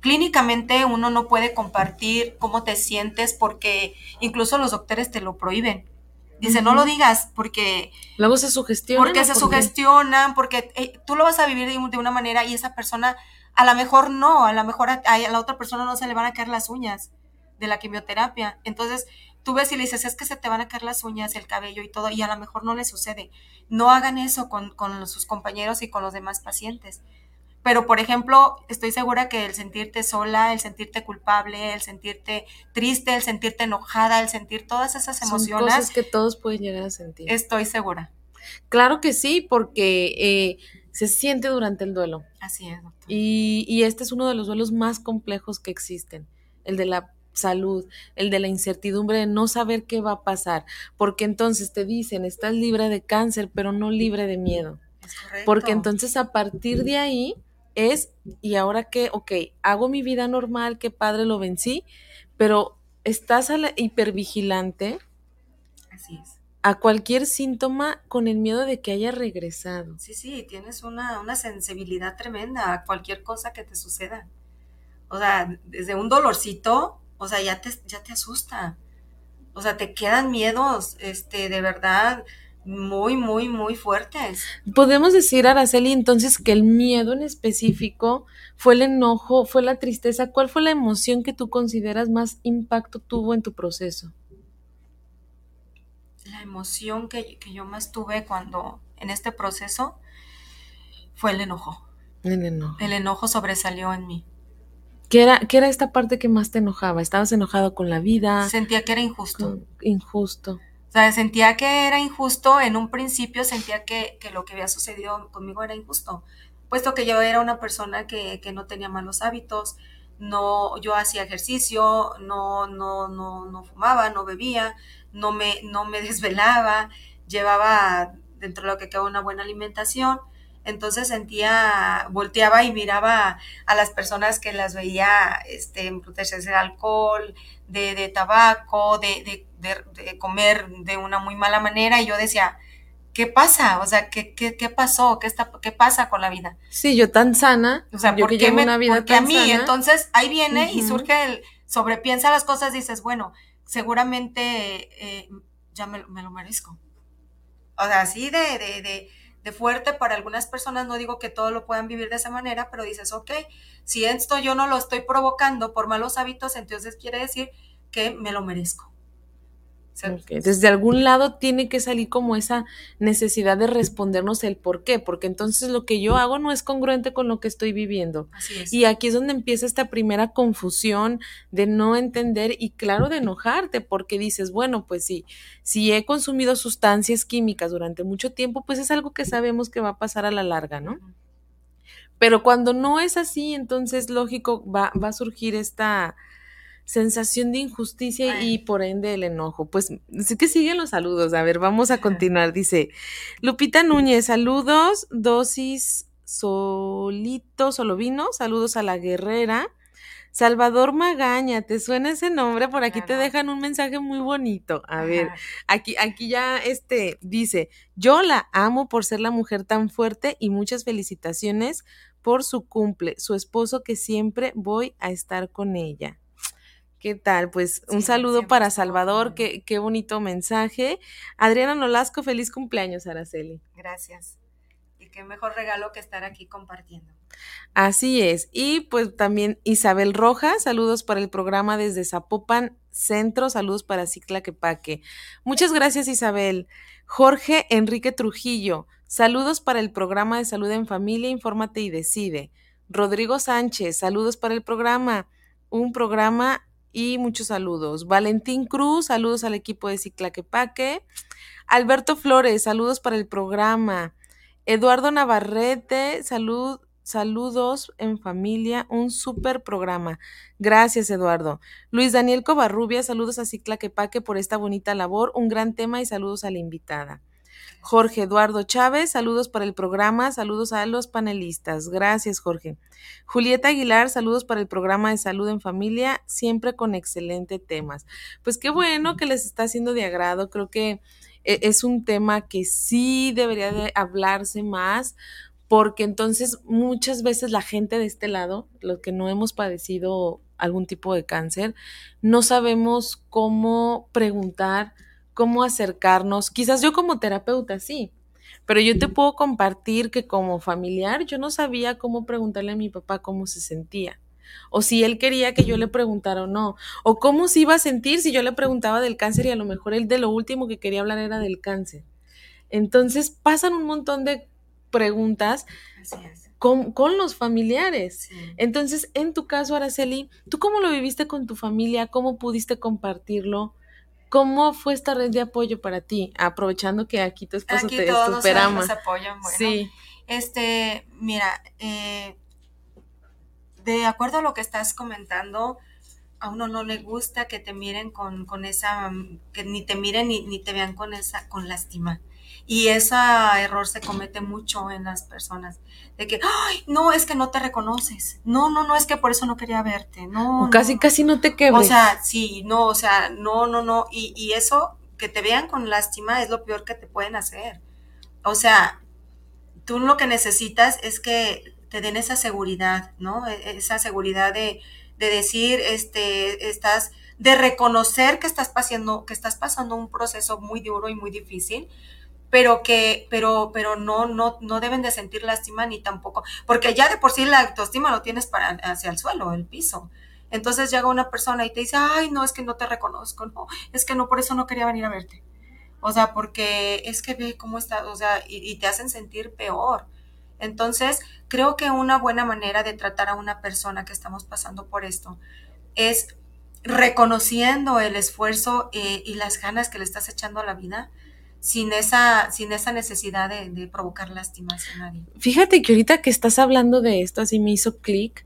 Clínicamente uno no puede compartir cómo te sientes porque incluso los doctores te lo prohíben. Dice, no lo digas porque... Luego se sugestionan. Porque se sugestionan, porque eh, tú lo vas a vivir de, una manera y esa persona a lo mejor no, a lo mejor a, la otra persona no se le van a caer las uñas de la quimioterapia. Entonces, tú ves y le dices, es que se te van a caer las uñas, el cabello y todo, y a lo mejor no le sucede. No hagan eso con, con sus compañeros y con los demás pacientes. Pero, por ejemplo, estoy segura que el sentirte sola, el sentirte culpable, el sentirte triste, el sentirte enojada, el sentir todas esas emociones. Son cosas que todos pueden llegar a sentir. Estoy segura. Claro que sí, porque eh, se siente durante el duelo. Así es, doctor. Y, y este es uno de los duelos más complejos que existen, el de la salud, el de la incertidumbre de no saber qué va a pasar, porque entonces te dicen, estás libre de cáncer, pero no libre de miedo. Es porque entonces a partir de ahí es, y ahora que, ok, hago mi vida normal, qué padre lo vencí, pero estás a la hipervigilante. Así es. A cualquier síntoma con el miedo de que haya regresado. Sí, sí, tienes una, una sensibilidad tremenda a cualquier cosa que te suceda. O sea, desde un dolorcito, o sea, ya te, ya te asusta. O sea, te quedan miedos, este, de verdad, muy, muy, muy fuertes. Podemos decir, Araceli, entonces que el miedo en específico fue el enojo, fue la tristeza. ¿Cuál fue la emoción que tú consideras más impacto tuvo en tu proceso? La emoción que, yo más tuve cuando en este proceso fue el enojo. El enojo. El enojo sobresalió en mí. ¿Qué era, ¿Qué era esta parte que más te enojaba? ¿Estabas enojado con la vida? Sentía que era injusto. injusto sea, sentía que era injusto, en un principio sentía que, que, lo que había sucedido conmigo era injusto, puesto que yo era una persona que, que no tenía malos hábitos, no, yo hacía ejercicio, no, no, no, no fumaba, no bebía, no me, no me desvelaba, llevaba dentro de lo que quedaba una buena alimentación, entonces sentía, volteaba y miraba a las personas que las veía este, protegerse de alcohol, de, de tabaco, de, de, de, comer de una muy mala manera y yo decía, ¿qué pasa? O sea, ¿qué, qué, qué pasó? ¿Qué, está, ¿Qué pasa con la vida? Sí, yo tan sana. O sea, yo ¿por que qué me, una vida porque tan a mí? sana. Entonces ahí viene y surge el sobrepiensa las cosas, dices, bueno, seguramente eh, ya me, me lo merezco. O sea, así de, de, de, de fuerte para algunas personas, no digo que todos lo puedan vivir de esa manera, pero dices, ok, si esto yo no lo estoy provocando por malos hábitos, entonces quiere decir que me lo merezco. Desde algún lado tiene que salir como esa necesidad de respondernos el por qué, porque entonces lo que yo hago no es congruente con lo que estoy viviendo. Así es. Y aquí es donde empieza esta primera confusión de no entender y claro de enojarte, porque dices, bueno, pues sí, si he consumido sustancias químicas durante mucho tiempo, pues es algo que sabemos que va a pasar a la larga, ¿no? Pero cuando no es así, entonces lógico va, va a surgir esta sensación de injusticia y por ende el enojo. Pues sí que siguen los saludos. A ver, vamos a continuar. Dice Lupita Núñez, saludos, dosis solito, solo vino, saludos a la guerrera. Salvador Magaña, ¿te suena ese nombre? Por aquí te dejan un mensaje muy bonito. A ver. Aquí, aquí ya este dice, yo la amo por ser la mujer tan fuerte y muchas felicitaciones por su cumple, su esposo que siempre voy a estar con ella. ¿Qué tal? Pues un Sí, saludo siempre para Salvador, qué, qué bonito mensaje. Adriana Nolasco, feliz cumpleaños, Araceli. Gracias. Y qué mejor regalo que estar aquí compartiendo. Así es. Y pues también Isabel Rojas, saludos para el programa desde Zapopan Centro, saludos para Cicla Quepaque. Muchas gracias Isabel. Jorge Enrique Trujillo, saludos para el programa de salud en familia, infórmate y decide. Rodrigo Sánchez, saludos para el programa, un programa y muchos saludos. Valentín Cruz, saludos al equipo de Cicla Quepaque. Alberto Flores, saludos para el programa. Eduardo Navarrete, salud, saludos en familia, un súper programa. Gracias, Eduardo. Luis Daniel Covarrubia, saludos a Cicla Quepaque por esta bonita labor, un gran tema y saludos a la invitada. Jorge Eduardo Chávez, saludos para el programa, saludos a los panelistas. Gracias, Jorge. Julieta Aguilar, saludos para el programa de salud en familia, siempre con excelentes temas. Pues qué bueno que les está haciendo de agrado, creo que e- es un tema que sí debería de hablarse más, porque entonces muchas veces la gente de este lado, los que no hemos padecido algún tipo de cáncer, no sabemos cómo preguntar, cómo acercarnos. Quizás yo como terapeuta sí, pero yo te puedo compartir que como familiar yo no sabía cómo preguntarle a mi papá cómo se sentía. O si él quería que yo le preguntara o no. O cómo se iba a sentir si yo le preguntaba del cáncer y a lo mejor él de lo último que quería hablar era del cáncer. Entonces pasan un montón de preguntas con, con los familiares. Sí. Entonces, en tu caso, Araceli, ¿tú cómo lo viviste con tu familia? ¿Cómo pudiste compartirlo? ¿Cómo fue esta red de apoyo para ti? Aprovechando que aquí tu esposo Aquí te, todos te nos, apoyan. Bueno, Sí, Este, mira, eh, de acuerdo a lo que estás comentando, a uno no le gusta que te miren con, con esa, que ni te miren ni, ni te vean con esa, con lástima. Y ese error se comete mucho en las personas. De que, ay, no, es que no te reconoces. No, no, no, es que por eso no quería verte. No, o casi, no. casi no te O quebres. sea, sí, no, o sea, no, no, no. Y, y eso, que te vean con lástima, es lo peor que te pueden hacer. O sea, tú lo que necesitas es que te den esa seguridad, ¿no? E- Esa seguridad de, de decir, este, estás, de reconocer que estás pasando, que estás pasando un proceso muy duro y muy difícil, pero que, pero, pero no, no, no deben de sentir lástima ni tampoco, porque ya de por sí la autoestima lo tienes para hacia el suelo, el piso. Entonces llega una persona y te dice, ay, no, es que no te reconozco, no, es que no, por eso no quería venir a verte. O sea, porque es que ve cómo está, o sea, y, y te hacen sentir peor. Entonces, creo que una buena manera de tratar a una persona que estamos pasando por esto es reconociendo el esfuerzo eh, y las ganas que le estás echando a la vida sin esa, sin esa necesidad de, provocar lástima hacia nadie. Fíjate que ahorita que estás hablando de esto, así me hizo clic,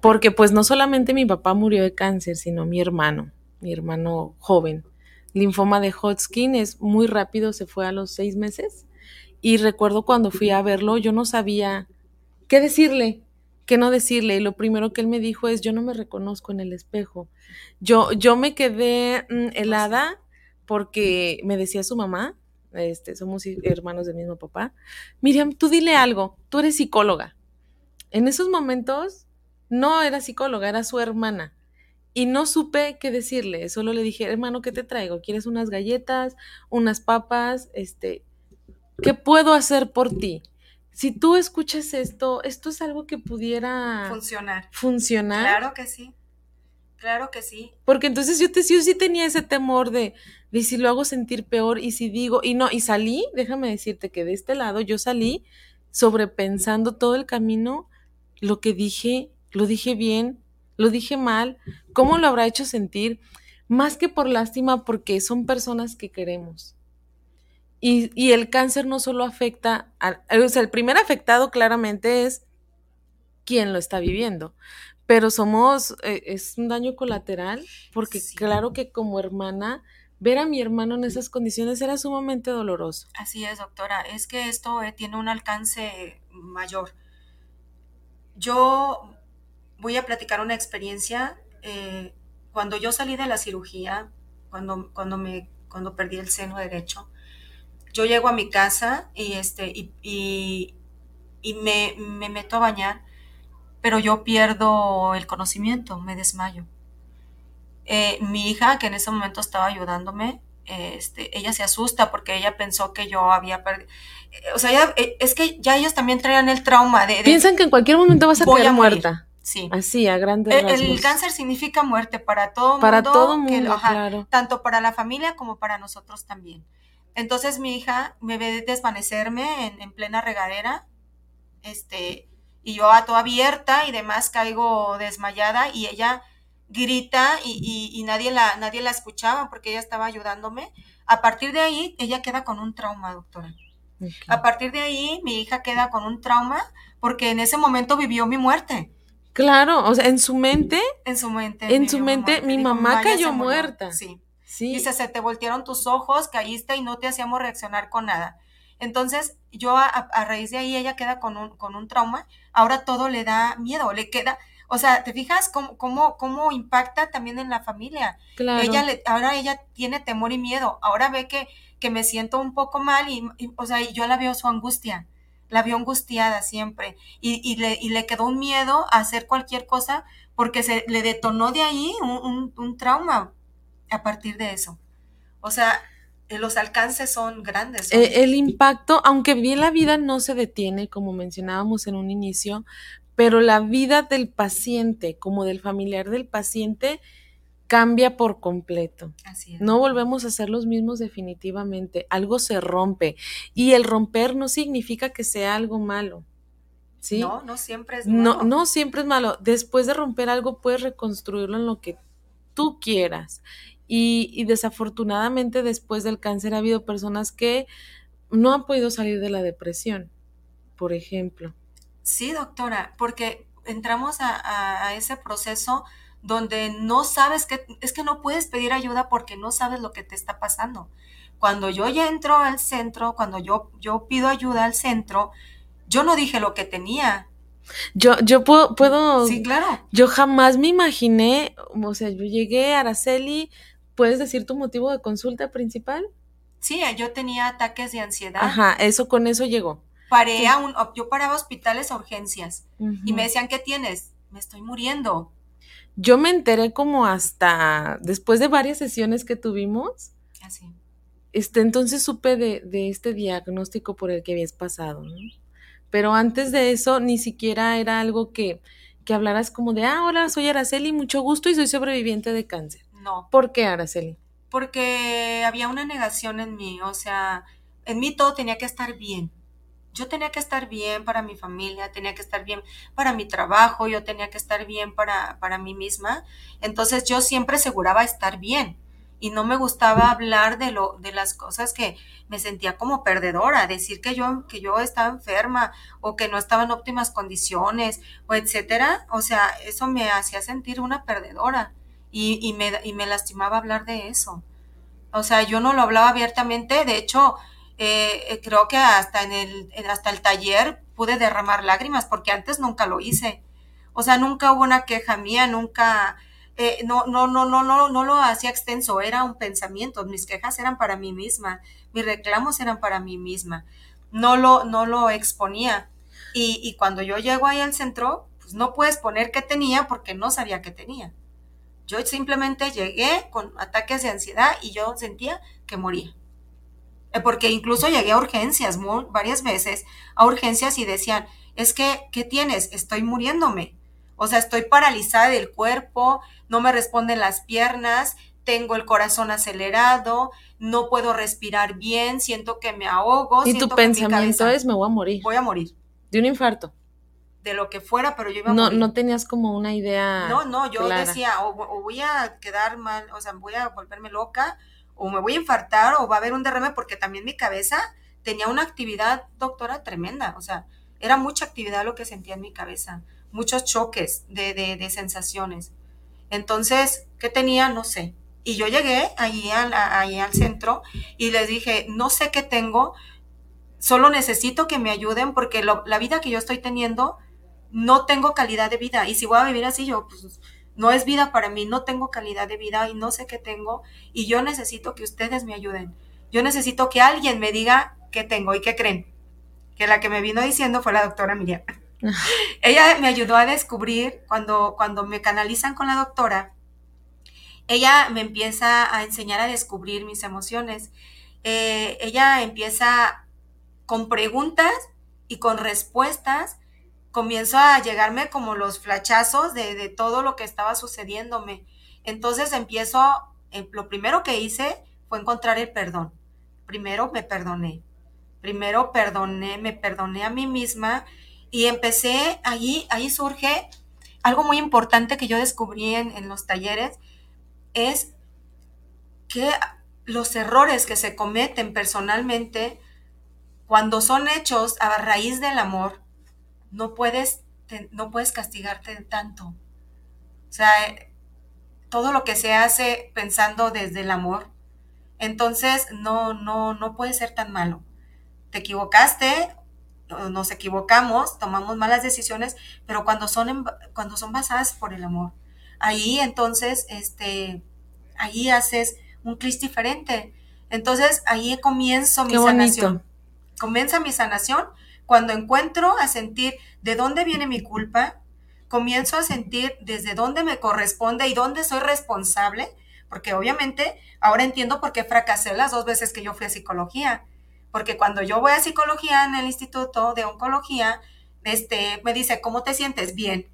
porque pues no solamente mi papá murió de cáncer, sino mi hermano, mi hermano joven. Linfoma de Hodgkin es muy rápido, se fue a los seis meses. Y recuerdo cuando fui a verlo, yo no sabía qué decirle, qué no decirle. Y lo primero que él me dijo es, yo no me reconozco en el espejo. Yo, yo me quedé mm, helada porque me decía su mamá, este, somos hermanos del mismo papá. Miriam, tú dile algo, tú eres psicóloga. En esos momentos no era psicóloga, era su hermana. Y no supe qué decirle, solo le dije, hermano, ¿qué te traigo? ¿Quieres unas galletas, unas papas? Este, ¿qué puedo hacer por ti? Si tú escuchas esto, esto es algo que pudiera funcionar. Funcionar. Claro que sí. Claro que sí. Porque entonces yo, te, yo sí tenía ese temor de, de si lo hago sentir peor y si digo, y no, y salí, déjame decirte que de este lado yo salí sobrepensando todo el camino, lo que dije, lo dije bien, lo dije mal, cómo lo habrá hecho sentir, más que por lástima, porque son personas que queremos. Y, y el cáncer no solo afecta, a, o sea, el primer afectado claramente es quien lo está viviendo, pero somos, eh, es un daño colateral, porque Sí. claro que como hermana, ver a mi hermano en esas condiciones era sumamente doloroso. Así es, doctora. Es que esto eh, tiene un alcance mayor. Yo voy a platicar una experiencia. eh, cuando yo salí de la cirugía, cuando, cuando, me, cuando perdí el seno derecho, yo llego a mi casa y, este, y, y- y me, me meto a bañar, pero yo pierdo el conocimiento, me desmayo. Eh, mi hija, que en ese momento estaba ayudándome, eh, este, ella se asusta porque ella pensó que yo había perdido. O sea, ella- eh, es que ya ellos también traían el trauma de... de- Piensan que en cualquier momento vas a quedar a morir. muerta. sí. Así, a grandes El, el cáncer significa muerte para todo mundo. Para todo que- mundo, ajá, claro. Tanto para la familia como para nosotros también. Entonces mi hija me ve desvanecerme en, en plena regadera, este, y yo a toda abierta y demás caigo desmayada y ella grita y, y- y nadie, la, nadie la escuchaba porque ella estaba ayudándome. A partir de ahí, ella queda con un trauma, doctora. A partir de ahí, mi hija queda con un trauma porque en ese momento vivió mi muerte. Claro, o sea, en su mente, En su mente. En su mente, mi Dijo, mamá "Maya cayó se murió". muerta. Sí. sí. Dice, se te voltearon tus ojos, caíste y no te hacíamos reaccionar con nada. Entonces, yo a, a- a raíz de ahí, ella queda con un, con un trauma. Ahora todo le da miedo, le queda. O sea, ¿te fijas cómo, cómo, cómo impacta también en la familia? claro. Ella le- ahora ella tiene temor y miedo. Ahora ve que, que me siento un poco mal y, y, o sea, y yo la veo su angustia. La veo angustiada siempre. Y, y le, y le quedó un miedo a hacer cualquier cosa porque se le detonó de ahí un, un- un trauma a partir de eso. O sea, eh, los alcances son grandes. son- Eh, el impacto, aunque bien la vida no se detiene, como mencionábamos en un inicio, pero la vida del paciente, como del familiar del paciente, cambia por completo. así es. No volvemos a ser los mismos definitivamente. Algo se rompe. Y el romper no significa que sea algo malo. ¿Sí? No, no siempre es No, malo. no siempre es malo. Después de romper algo, puedes reconstruirlo en lo que tú quieras. Y, y desafortunadamente, después del cáncer, ha habido personas que no han podido salir de la depresión, por ejemplo. Sí, doctora, porque entramos a, a- a ese proceso donde no sabes que, es que no puedes pedir ayuda porque no sabes lo que te está pasando. Cuando yo ya entro al centro, cuando yo, yo pido ayuda al centro, yo no dije lo que tenía. Yo, yo puedo, puedo Sí, claro. yo jamás me imaginé, o sea, yo llegué a Araceli, ¿puedes decir tu motivo de consulta principal? Sí, yo tenía ataques de ansiedad. Ajá, eso con eso llegó. Paré a un, yo paraba hospitales a urgencias y me decían, ¿qué tienes? Me estoy muriendo. Yo me enteré como hasta después de varias sesiones que tuvimos, Así. este, entonces supe de, de este diagnóstico por el que habías pasado, ¿no? Pero antes de eso, ni siquiera era algo que, que hablaras como de, ah, hola, soy Araceli, mucho gusto y soy sobreviviente de cáncer. No, ¿Por qué, Araceli? porque había una negación en mí, o sea, en mí todo tenía que estar bien. Yo tenía que estar bien para mi familia, tenía que estar bien para mi trabajo, yo tenía que estar bien para, para mí misma. Entonces yo siempre aseguraba estar bien y no me gustaba hablar de, lo, de las cosas que me sentía como perdedora, decir que yo, que yo estaba enferma o que no estaba en óptimas condiciones o etcétera. O sea, eso me hacía sentir una perdedora y, y me, y me lastimaba hablar de eso. O sea, yo no lo hablaba abiertamente, de hecho, eh, eh, creo que hasta en el, hasta el taller pude derramar lágrimas, porque antes nunca lo hice. O sea, nunca hubo una queja mía, nunca eh, no, no, no, no, no, no lo hacía extenso, era un pensamiento, mis quejas eran para mí misma, mis reclamos eran para mí misma, no lo, no lo exponía. Y, y cuando yo llego ahí al centro, pues no puedes poner qué tenía porque no sabía qué tenía. Yo simplemente llegué con ataques de ansiedad y yo sentía que moría. Eh, porque incluso llegué a urgencias varias veces, a urgencias y decían, es que, ¿qué tienes? Estoy muriéndome. O sea, estoy paralizada del cuerpo, no me responden las piernas, tengo el corazón acelerado, no puedo respirar bien, siento que me ahogo. Y tu pensamiento es, me voy a morir. Voy a morir. De un infarto. De lo que fuera, pero yo iba a no, morir. No tenías como una idea. No, no, yo decía, o, o voy a quedar mal, o sea, voy a volverme loca, o me voy a infartar o va a haber un derrame porque también mi cabeza tenía una actividad, doctora, tremenda. O sea, era mucha actividad lo que sentía en mi cabeza, muchos choques de, de, sensaciones. Entonces, ¿qué tenía? No sé. Y yo llegué allí al, al centro y les dije, no sé qué tengo, solo necesito que me ayuden porque la vida que yo estoy teniendo, no tengo calidad de vida. Y si voy a vivir así, yo, pues, no es vida para mí, no tengo calidad de vida y no sé qué tengo y yo necesito que ustedes me ayuden. Yo necesito que alguien me diga qué tengo y qué creen. Que la que me vino diciendo fue la doctora Miriam. ella me ayudó a descubrir cuando, cuando me canalizan con la doctora, ella me empieza a enseñar a descubrir mis emociones. Eh, ella empieza con preguntas y con respuestas comienzo a llegarme como los flachazos de, todo lo que estaba sucediéndome. Entonces empiezo, eh, lo primero que hice fue encontrar el perdón. Primero me perdoné. Primero perdoné, me perdoné a mí misma y empecé, ahí surge algo muy importante que yo descubrí en, en los talleres, es que los errores que se cometen personalmente, cuando son hechos a raíz del amor, no puedes, no puedes castigarte tanto. O sea, todo lo que se hace pensando desde el amor, entonces no, no, no puede ser tan malo. Te equivocaste, nos equivocamos, tomamos malas decisiones, pero cuando son, cuando son basadas por el amor, ahí entonces, este, ahí haces un clic diferente. Entonces ahí comienzo mi sanación. Comienza mi sanación cuando encuentro a sentir de dónde viene mi culpa, comienzo a sentir desde dónde me corresponde y dónde soy responsable, porque obviamente ahora entiendo por qué fracasé las dos veces que yo fui a psicología, porque cuando yo voy a psicología en el Instituto de Oncología, este, me dice, ¿cómo te sientes? Bien.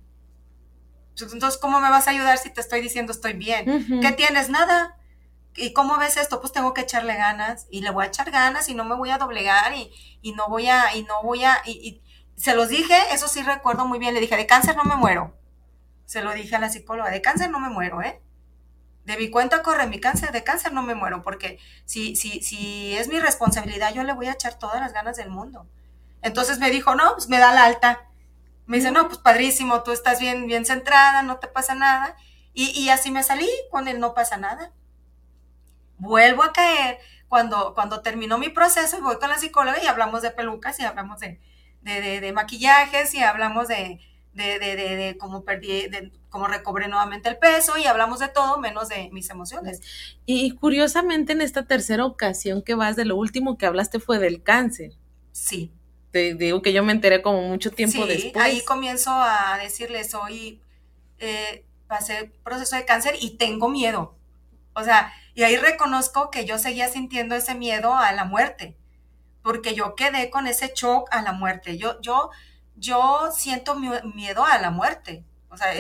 Entonces, ¿cómo me vas a ayudar si te estoy diciendo estoy bien? ¿Qué tienes? Nada. ¿Y cómo ves esto? Pues tengo que echarle ganas y le voy a echar ganas y no me voy a doblegar y, y no voy a, y no voy a, y, se los dije, eso sí recuerdo muy bien, le dije, de cáncer no me muero. Se lo dije a la psicóloga, de cáncer no me muero, ¿eh? De mi cuenta corre mi cáncer, de cáncer no me muero, porque si, si, si es mi responsabilidad, yo le voy a echar todas las ganas del mundo. Entonces me dijo, no, pues me da la alta. Me dice, no, pues padrísimo, tú estás bien, bien centrada, no te pasa nada. Y, y así me salí con el no pasa nada vuelvo a caer cuando, cuando terminó mi proceso y voy con la psicóloga y hablamos de pelucas y hablamos de, de, maquillajes y hablamos de, de, cómo perdí, de cómo recobré nuevamente el peso y hablamos de todo menos de mis emociones. Y curiosamente en esta tercera ocasión que vas, de lo último que hablaste fue del cáncer. Sí. Te digo que yo me enteré como mucho tiempo sí, Ahí comienzo a decirles, hoy eh, pasé proceso de cáncer y tengo miedo. O sea, y ahí reconozco que yo seguía sintiendo ese miedo a la muerte, porque yo quedé con ese shock a la muerte. Yo, yo, yo siento miedo a la muerte. O sea,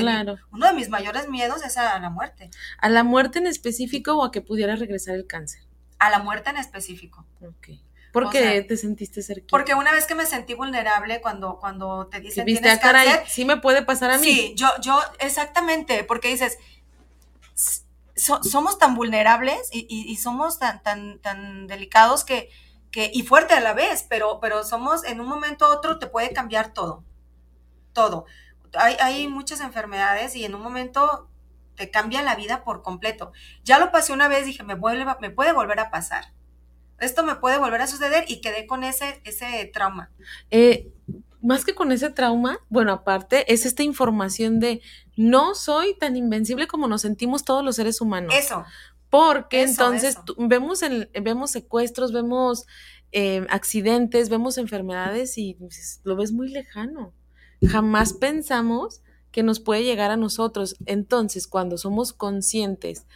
uno de mis mayores miedos es a la muerte. ¿A la muerte en específico o a que pudiera regresar el cáncer? A la muerte en específico. Ok. ¿Por qué te sentiste cerquita? Porque una vez que me sentí vulnerable cuando, cuando te dicen ¿Viste, tienes ah, cáncer. Sí me puede pasar a mí. Sí, yo, yo, exactamente, porque dices, somos tan vulnerables y, somos tan, tan, tan delicados que, y fuerte a la vez, pero, pero somos, en un momento u otro te puede cambiar todo, todo. Hay, hay muchas enfermedades y en un momento te cambia la vida por completo. Ya lo pasé una vez, dije, me, vuelve, me puede volver a pasar. Esto me puede volver a suceder y quedé con ese, ese trauma. Eh, más que con ese trauma, bueno, aparte, es esta información de no soy tan invencible como nos sentimos todos los seres humanos. Eso. Porque entonces vemos, vemos secuestros, vemos eh, accidentes, vemos enfermedades y lo ves muy lejano. Jamás pensamos que nos puede llegar a nosotros. Entonces, cuando somos conscientes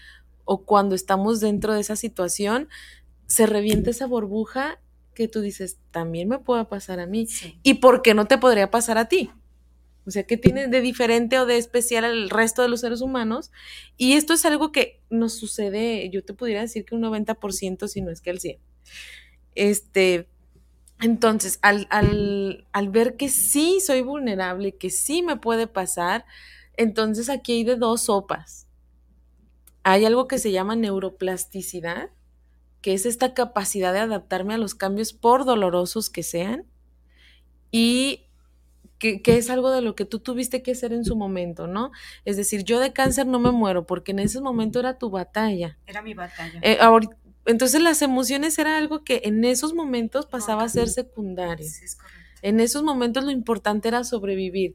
o cuando estamos dentro de esa situación, se revienta esa burbuja que tú dices, también me puede pasar a mí. ¿Y por qué no te podría pasar a ti? O sea, ¿qué tiene de diferente o de especial al resto de los seres humanos? Y esto es algo que nos sucede, yo te pudiera decir que un 90%, si no es que el 100%. Este, entonces, al, al, ver que sí soy vulnerable, que sí me puede pasar, entonces aquí hay de dos sopas. Hay algo que se llama neuroplasticidad, que es esta capacidad de adaptarme a los cambios por dolorosos que sean y que, es algo de lo que tú tuviste que hacer en su momento, ¿no? Es decir, yo de cáncer no me muero porque en ese momento era tu batalla. Era mi batalla. Eh, entonces las emociones era algo que en esos momentos pasaba a ser secundario. en esos momentos lo importante era sobrevivir.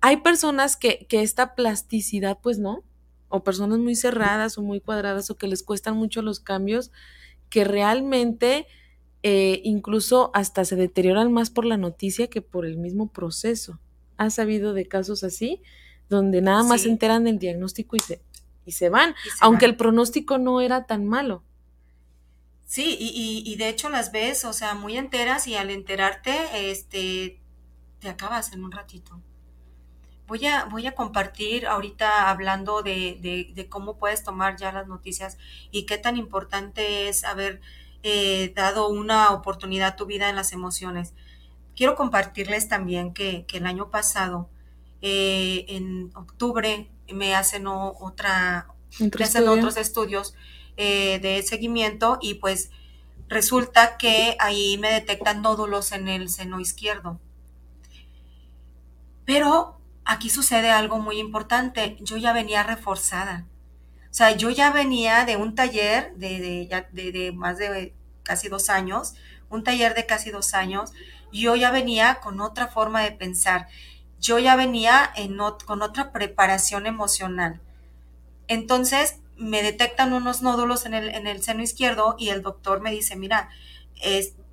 Hay personas que, que esta plasticidad, pues no, o personas muy cerradas o muy cuadradas o que les cuestan mucho los cambios, que realmente eh, incluso hasta se deterioran más por la noticia que por el mismo proceso. ¿Has sabido de casos así? Donde nada más se enteran del diagnóstico y se, y se van, aunque el pronóstico no era tan malo. Sí, y, y, de hecho las ves, o sea, muy enteras y al enterarte, este, te acabas en un ratito. Voy a, voy a compartir ahorita hablando de, de, de cómo puedes tomar ya las noticias y qué tan importante es haber eh, dado una oportunidad a tu vida en las emociones. Quiero compartirles también que, el año pasado, eh, en octubre, me hacen otra, me hacen otros estudios eh, de seguimiento y pues resulta que ahí me detectan nódulos en el seno izquierdo. Pero aquí sucede algo muy importante. Yo ya venía reforzada. O sea, yo ya venía de un taller de, de, más de casi dos años, un taller de casi dos años. Yo ya venía con otra forma de pensar. Yo ya venía en con otra preparación emocional. Entonces, me detectan unos nódulos en el, en el seno izquierdo y el doctor me dice, mira,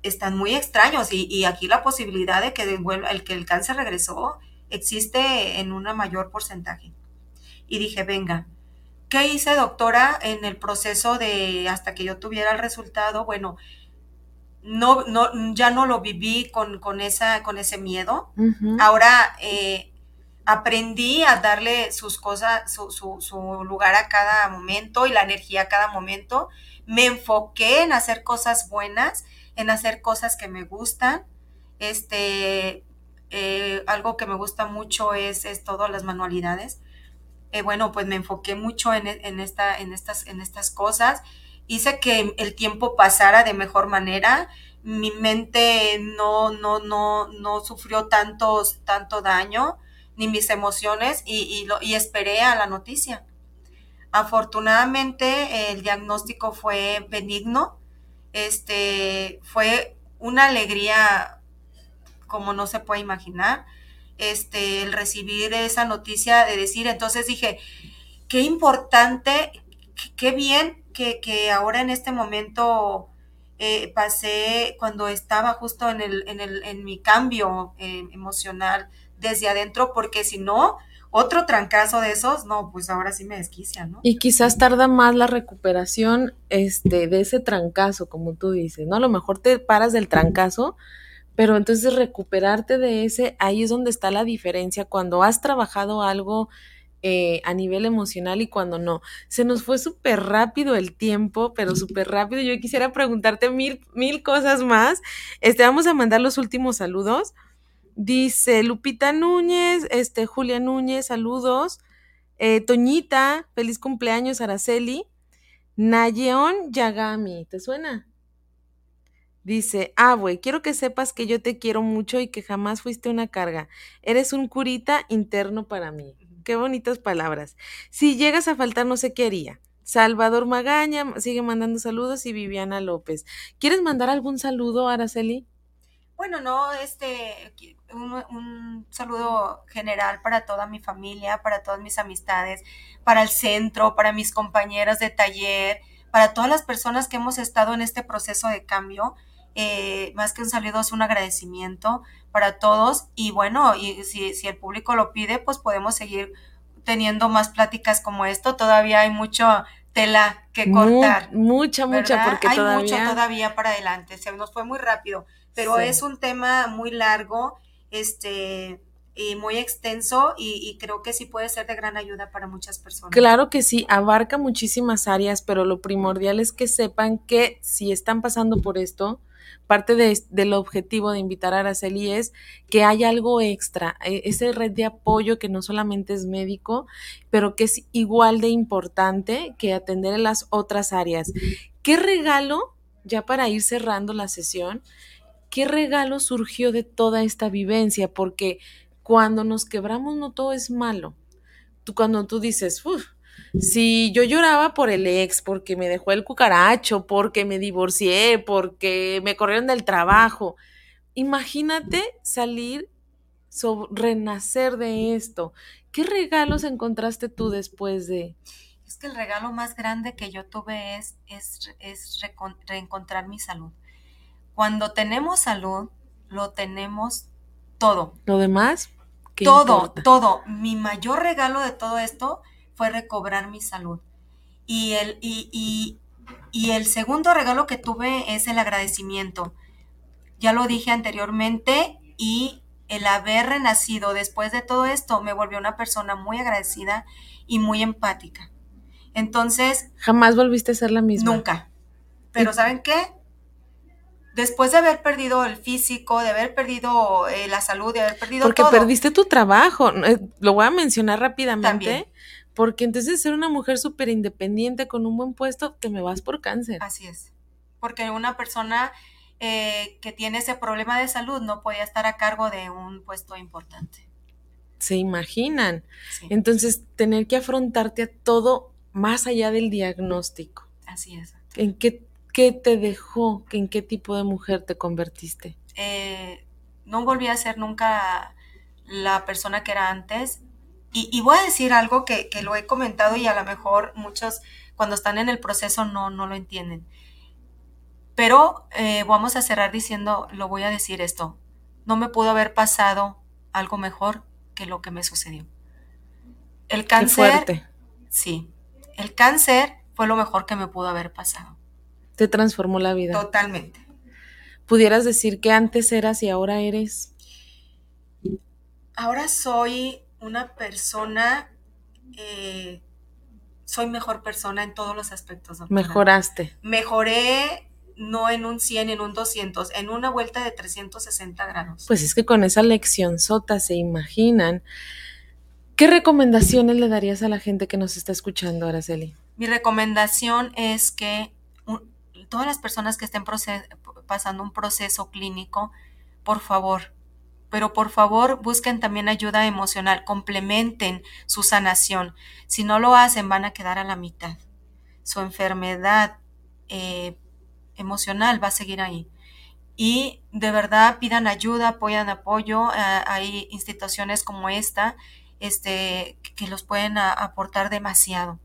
están muy extraños y, y, aquí la posibilidad de que, el, que el cáncer regresó existe en un mayor porcentaje. Y dije, venga, ¿qué hice, doctora, en el proceso de hasta que yo tuviera el resultado? Bueno, no, no, ya no lo viví con, con, esa, con ese miedo. Ahora eh, aprendí a darle sus cosas, su, su, su, lugar a cada momento y la energía a cada momento. Me enfoqué en hacer cosas buenas, en hacer cosas que me gustan. Este, eh, algo que me gusta mucho es, es todas las manualidades. Eh, bueno, pues me enfoqué mucho en, esta, en, estas, en estas cosas. Hice que el tiempo pasara de mejor manera. Mi mente no, no, no, no sufrió tantos, tanto daño, ni mis emociones, y, lo, y esperé a la noticia. Afortunadamente, el diagnóstico fue benigno. Este, fue una alegría como no se puede imaginar, este, el recibir esa noticia de decir, entonces dije, qué importante, qué bien que, que ahora en este momento eh, pasé cuando estaba justo en, el, en, el, en mi cambio eh, emocional desde adentro, porque si no, otro trancazo de esos, no, pues ahora sí me desquicia, ¿no? Y quizás tarda más la recuperación este, de ese trancazo, como tú dices, ¿no? A lo mejor te paras del trancazo, pero entonces recuperarte de ese, ahí es donde está la diferencia cuando has trabajado algo eh, a nivel emocional y cuando no. Se nos fue súper rápido el tiempo, pero súper rápido. Yo quisiera preguntarte mil, mil cosas más. Este, vamos a mandar los últimos saludos. Dice Lupita Núñez, este, Julia Núñez, saludos. Eh, Toñita, feliz cumpleaños, Araceli. Nayeon Yagami, ¿te suena? Dice, ah, güey, quiero que sepas que yo te quiero mucho y que jamás fuiste una carga. Eres un curita interno para mí. Qué bonitas palabras. Si llegas a faltar, no sé qué haría. Salvador Magaña sigue mandando saludos y Viviana López. ¿Quieres mandar algún saludo, Araceli? Bueno, no, este, un, saludo general para toda mi familia, para todas mis amistades, para el centro, para mis compañeras de taller, para todas las personas que hemos estado en este proceso de cambio. Eh, más que un saludo es un agradecimiento para todos y bueno, y si, si el público lo pide, pues podemos seguir teniendo más pláticas como esto. Todavía hay mucho tela que cortar. mucha, mucha, porque hay todavía... mucho todavía para adelante. Se nos fue muy rápido, pero es un tema muy largo este, y muy extenso y, creo que sí puede ser de gran ayuda para muchas personas. Claro que sí, abarca muchísimas áreas, pero lo primordial es que sepan que si están pasando por esto, parte de, del objetivo de invitar a Araceli es que hay algo extra, e, esa red de apoyo que no solamente es médico, pero que es igual de importante que atender en las otras áreas. ¿Qué regalo, ya para ir cerrando la sesión, qué regalo surgió de toda esta vivencia, porque cuando nos quebramos no todo es malo. Tú, cuando tú dices, si yo lloraba por el ex, porque me dejó el cucaracho, porque me divorcié, porque me corrieron del trabajo, imagínate salir, renacer de esto. ¿Qué regalos encontraste tú después de...? Es que el regalo más grande que yo tuve es, es, es reencontrar mi salud. Cuando tenemos salud, lo tenemos todo. ¿Lo demás? Todo, todo. Mi mayor regalo de todo esto fue recobrar mi salud. Y el, y, y el segundo regalo que tuve es el agradecimiento. Ya lo dije anteriormente y el haber renacido después de todo esto me volvió una persona muy agradecida y muy empática. Entonces... Jamás volviste a ser la misma. Nunca. Pero ¿saben qué? después de haber perdido el físico, de haber perdido eh, la salud, de haber perdido porque perdiste tu trabajo, eh, lo voy a mencionar rápidamente. Porque entonces ser una mujer súper independiente con un buen puesto, te me vas por cáncer. Así es. Porque una persona eh, que tiene ese problema de salud no podía estar a cargo de un puesto importante. Se imaginan. Entonces, tener que afrontarte a todo más allá del diagnóstico. Así es. ¿En qué ¿Qué te dejó? ¿En qué tipo de mujer te convertiste? Eh, no volví a ser nunca la persona que era antes. Y, voy a decir algo que, lo he comentado y a lo mejor muchos cuando están en el proceso no, no lo entienden. Pero eh, vamos a cerrar diciendo, lo voy a decir esto, no me pudo haber pasado algo mejor que lo que me sucedió. El cáncer... fuerte. Sí, el cáncer fue lo mejor que me pudo haber pasado te transformó la vida. Totalmente. ¿Pudieras decir que antes eras y ahora eres? Ahora soy una persona, eh, soy mejor persona en todos los aspectos. Mejoraste. Mejoré no en un 100, en un 200, en una vuelta de 360 grados. Pues es que con esa lección sota se imaginan. ¿Qué recomendaciones le darías a la gente que nos está escuchando, Araceli? Mi recomendación es que todas las personas que estén pasando un proceso clínico, por favor, pero por favor busquen también ayuda emocional, complementen su sanación. Si no lo hacen, van a quedar a la mitad. Su enfermedad eh, emocional va a seguir ahí. Y de verdad pidan ayuda, apoyan apoyo. Eh, hay instituciones como esta este, que los pueden aportar demasiado.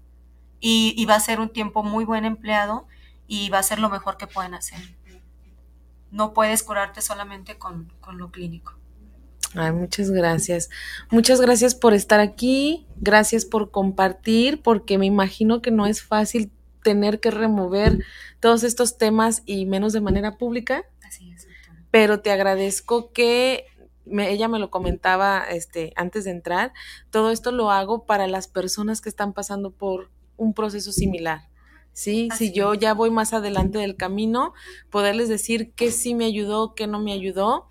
Y, y va a ser un tiempo muy buen empleado y va a ser lo mejor que pueden hacer. No puedes curarte solamente con, lo clínico. Ay, muchas gracias. Muchas gracias por estar aquí, gracias por compartir, porque me imagino que no es fácil tener que remover todos estos temas y menos de manera pública. Así es. Pero te agradezco que ella me lo comentaba este, antes de entrar. Todo esto lo hago para las personas que están pasando por un proceso similar. ¿sí? si yo ya voy más adelante del camino, poderles decir qué sí me ayudó, qué no me ayudó.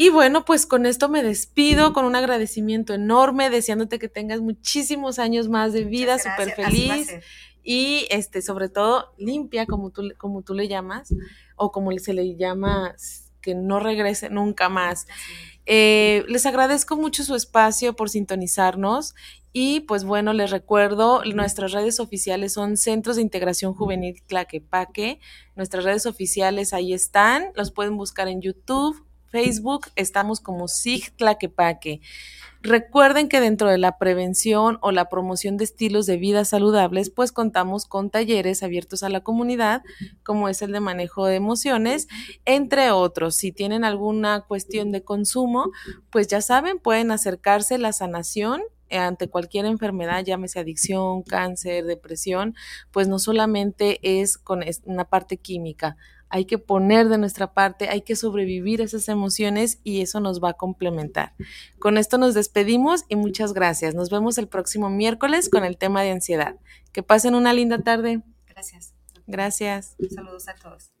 Y bueno, pues con esto me despido con un agradecimiento enorme, deseándote que tengas muchísimos años más de vida, súper feliz y este, sobre todo limpia, como tú, como tú le llamas, o como se le llama, que no regrese nunca más. Eh, les agradezco mucho su espacio por sintonizarnos y pues bueno, les recuerdo, nuestras redes oficiales son Centros de Integración Juvenil Tlaquepaque. Nuestras redes oficiales ahí están, los pueden buscar en YouTube, Facebook estamos como SIG Tlaquepaque. Recuerden que dentro de la prevención o la promoción de estilos de vida saludables, pues contamos con talleres abiertos a la comunidad, como es el de manejo de emociones, entre otros. Si tienen alguna cuestión de consumo, pues ya saben, pueden acercarse a la sanación ante cualquier enfermedad, llámese adicción, cáncer, depresión, pues no solamente es con una parte química, hay que poner de nuestra parte, hay que sobrevivir esas emociones y eso nos va a complementar. Con esto nos despedimos y muchas gracias. Nos vemos el próximo miércoles con el tema de ansiedad. Que pasen una linda tarde. Gracias. Gracias. Saludos a todos.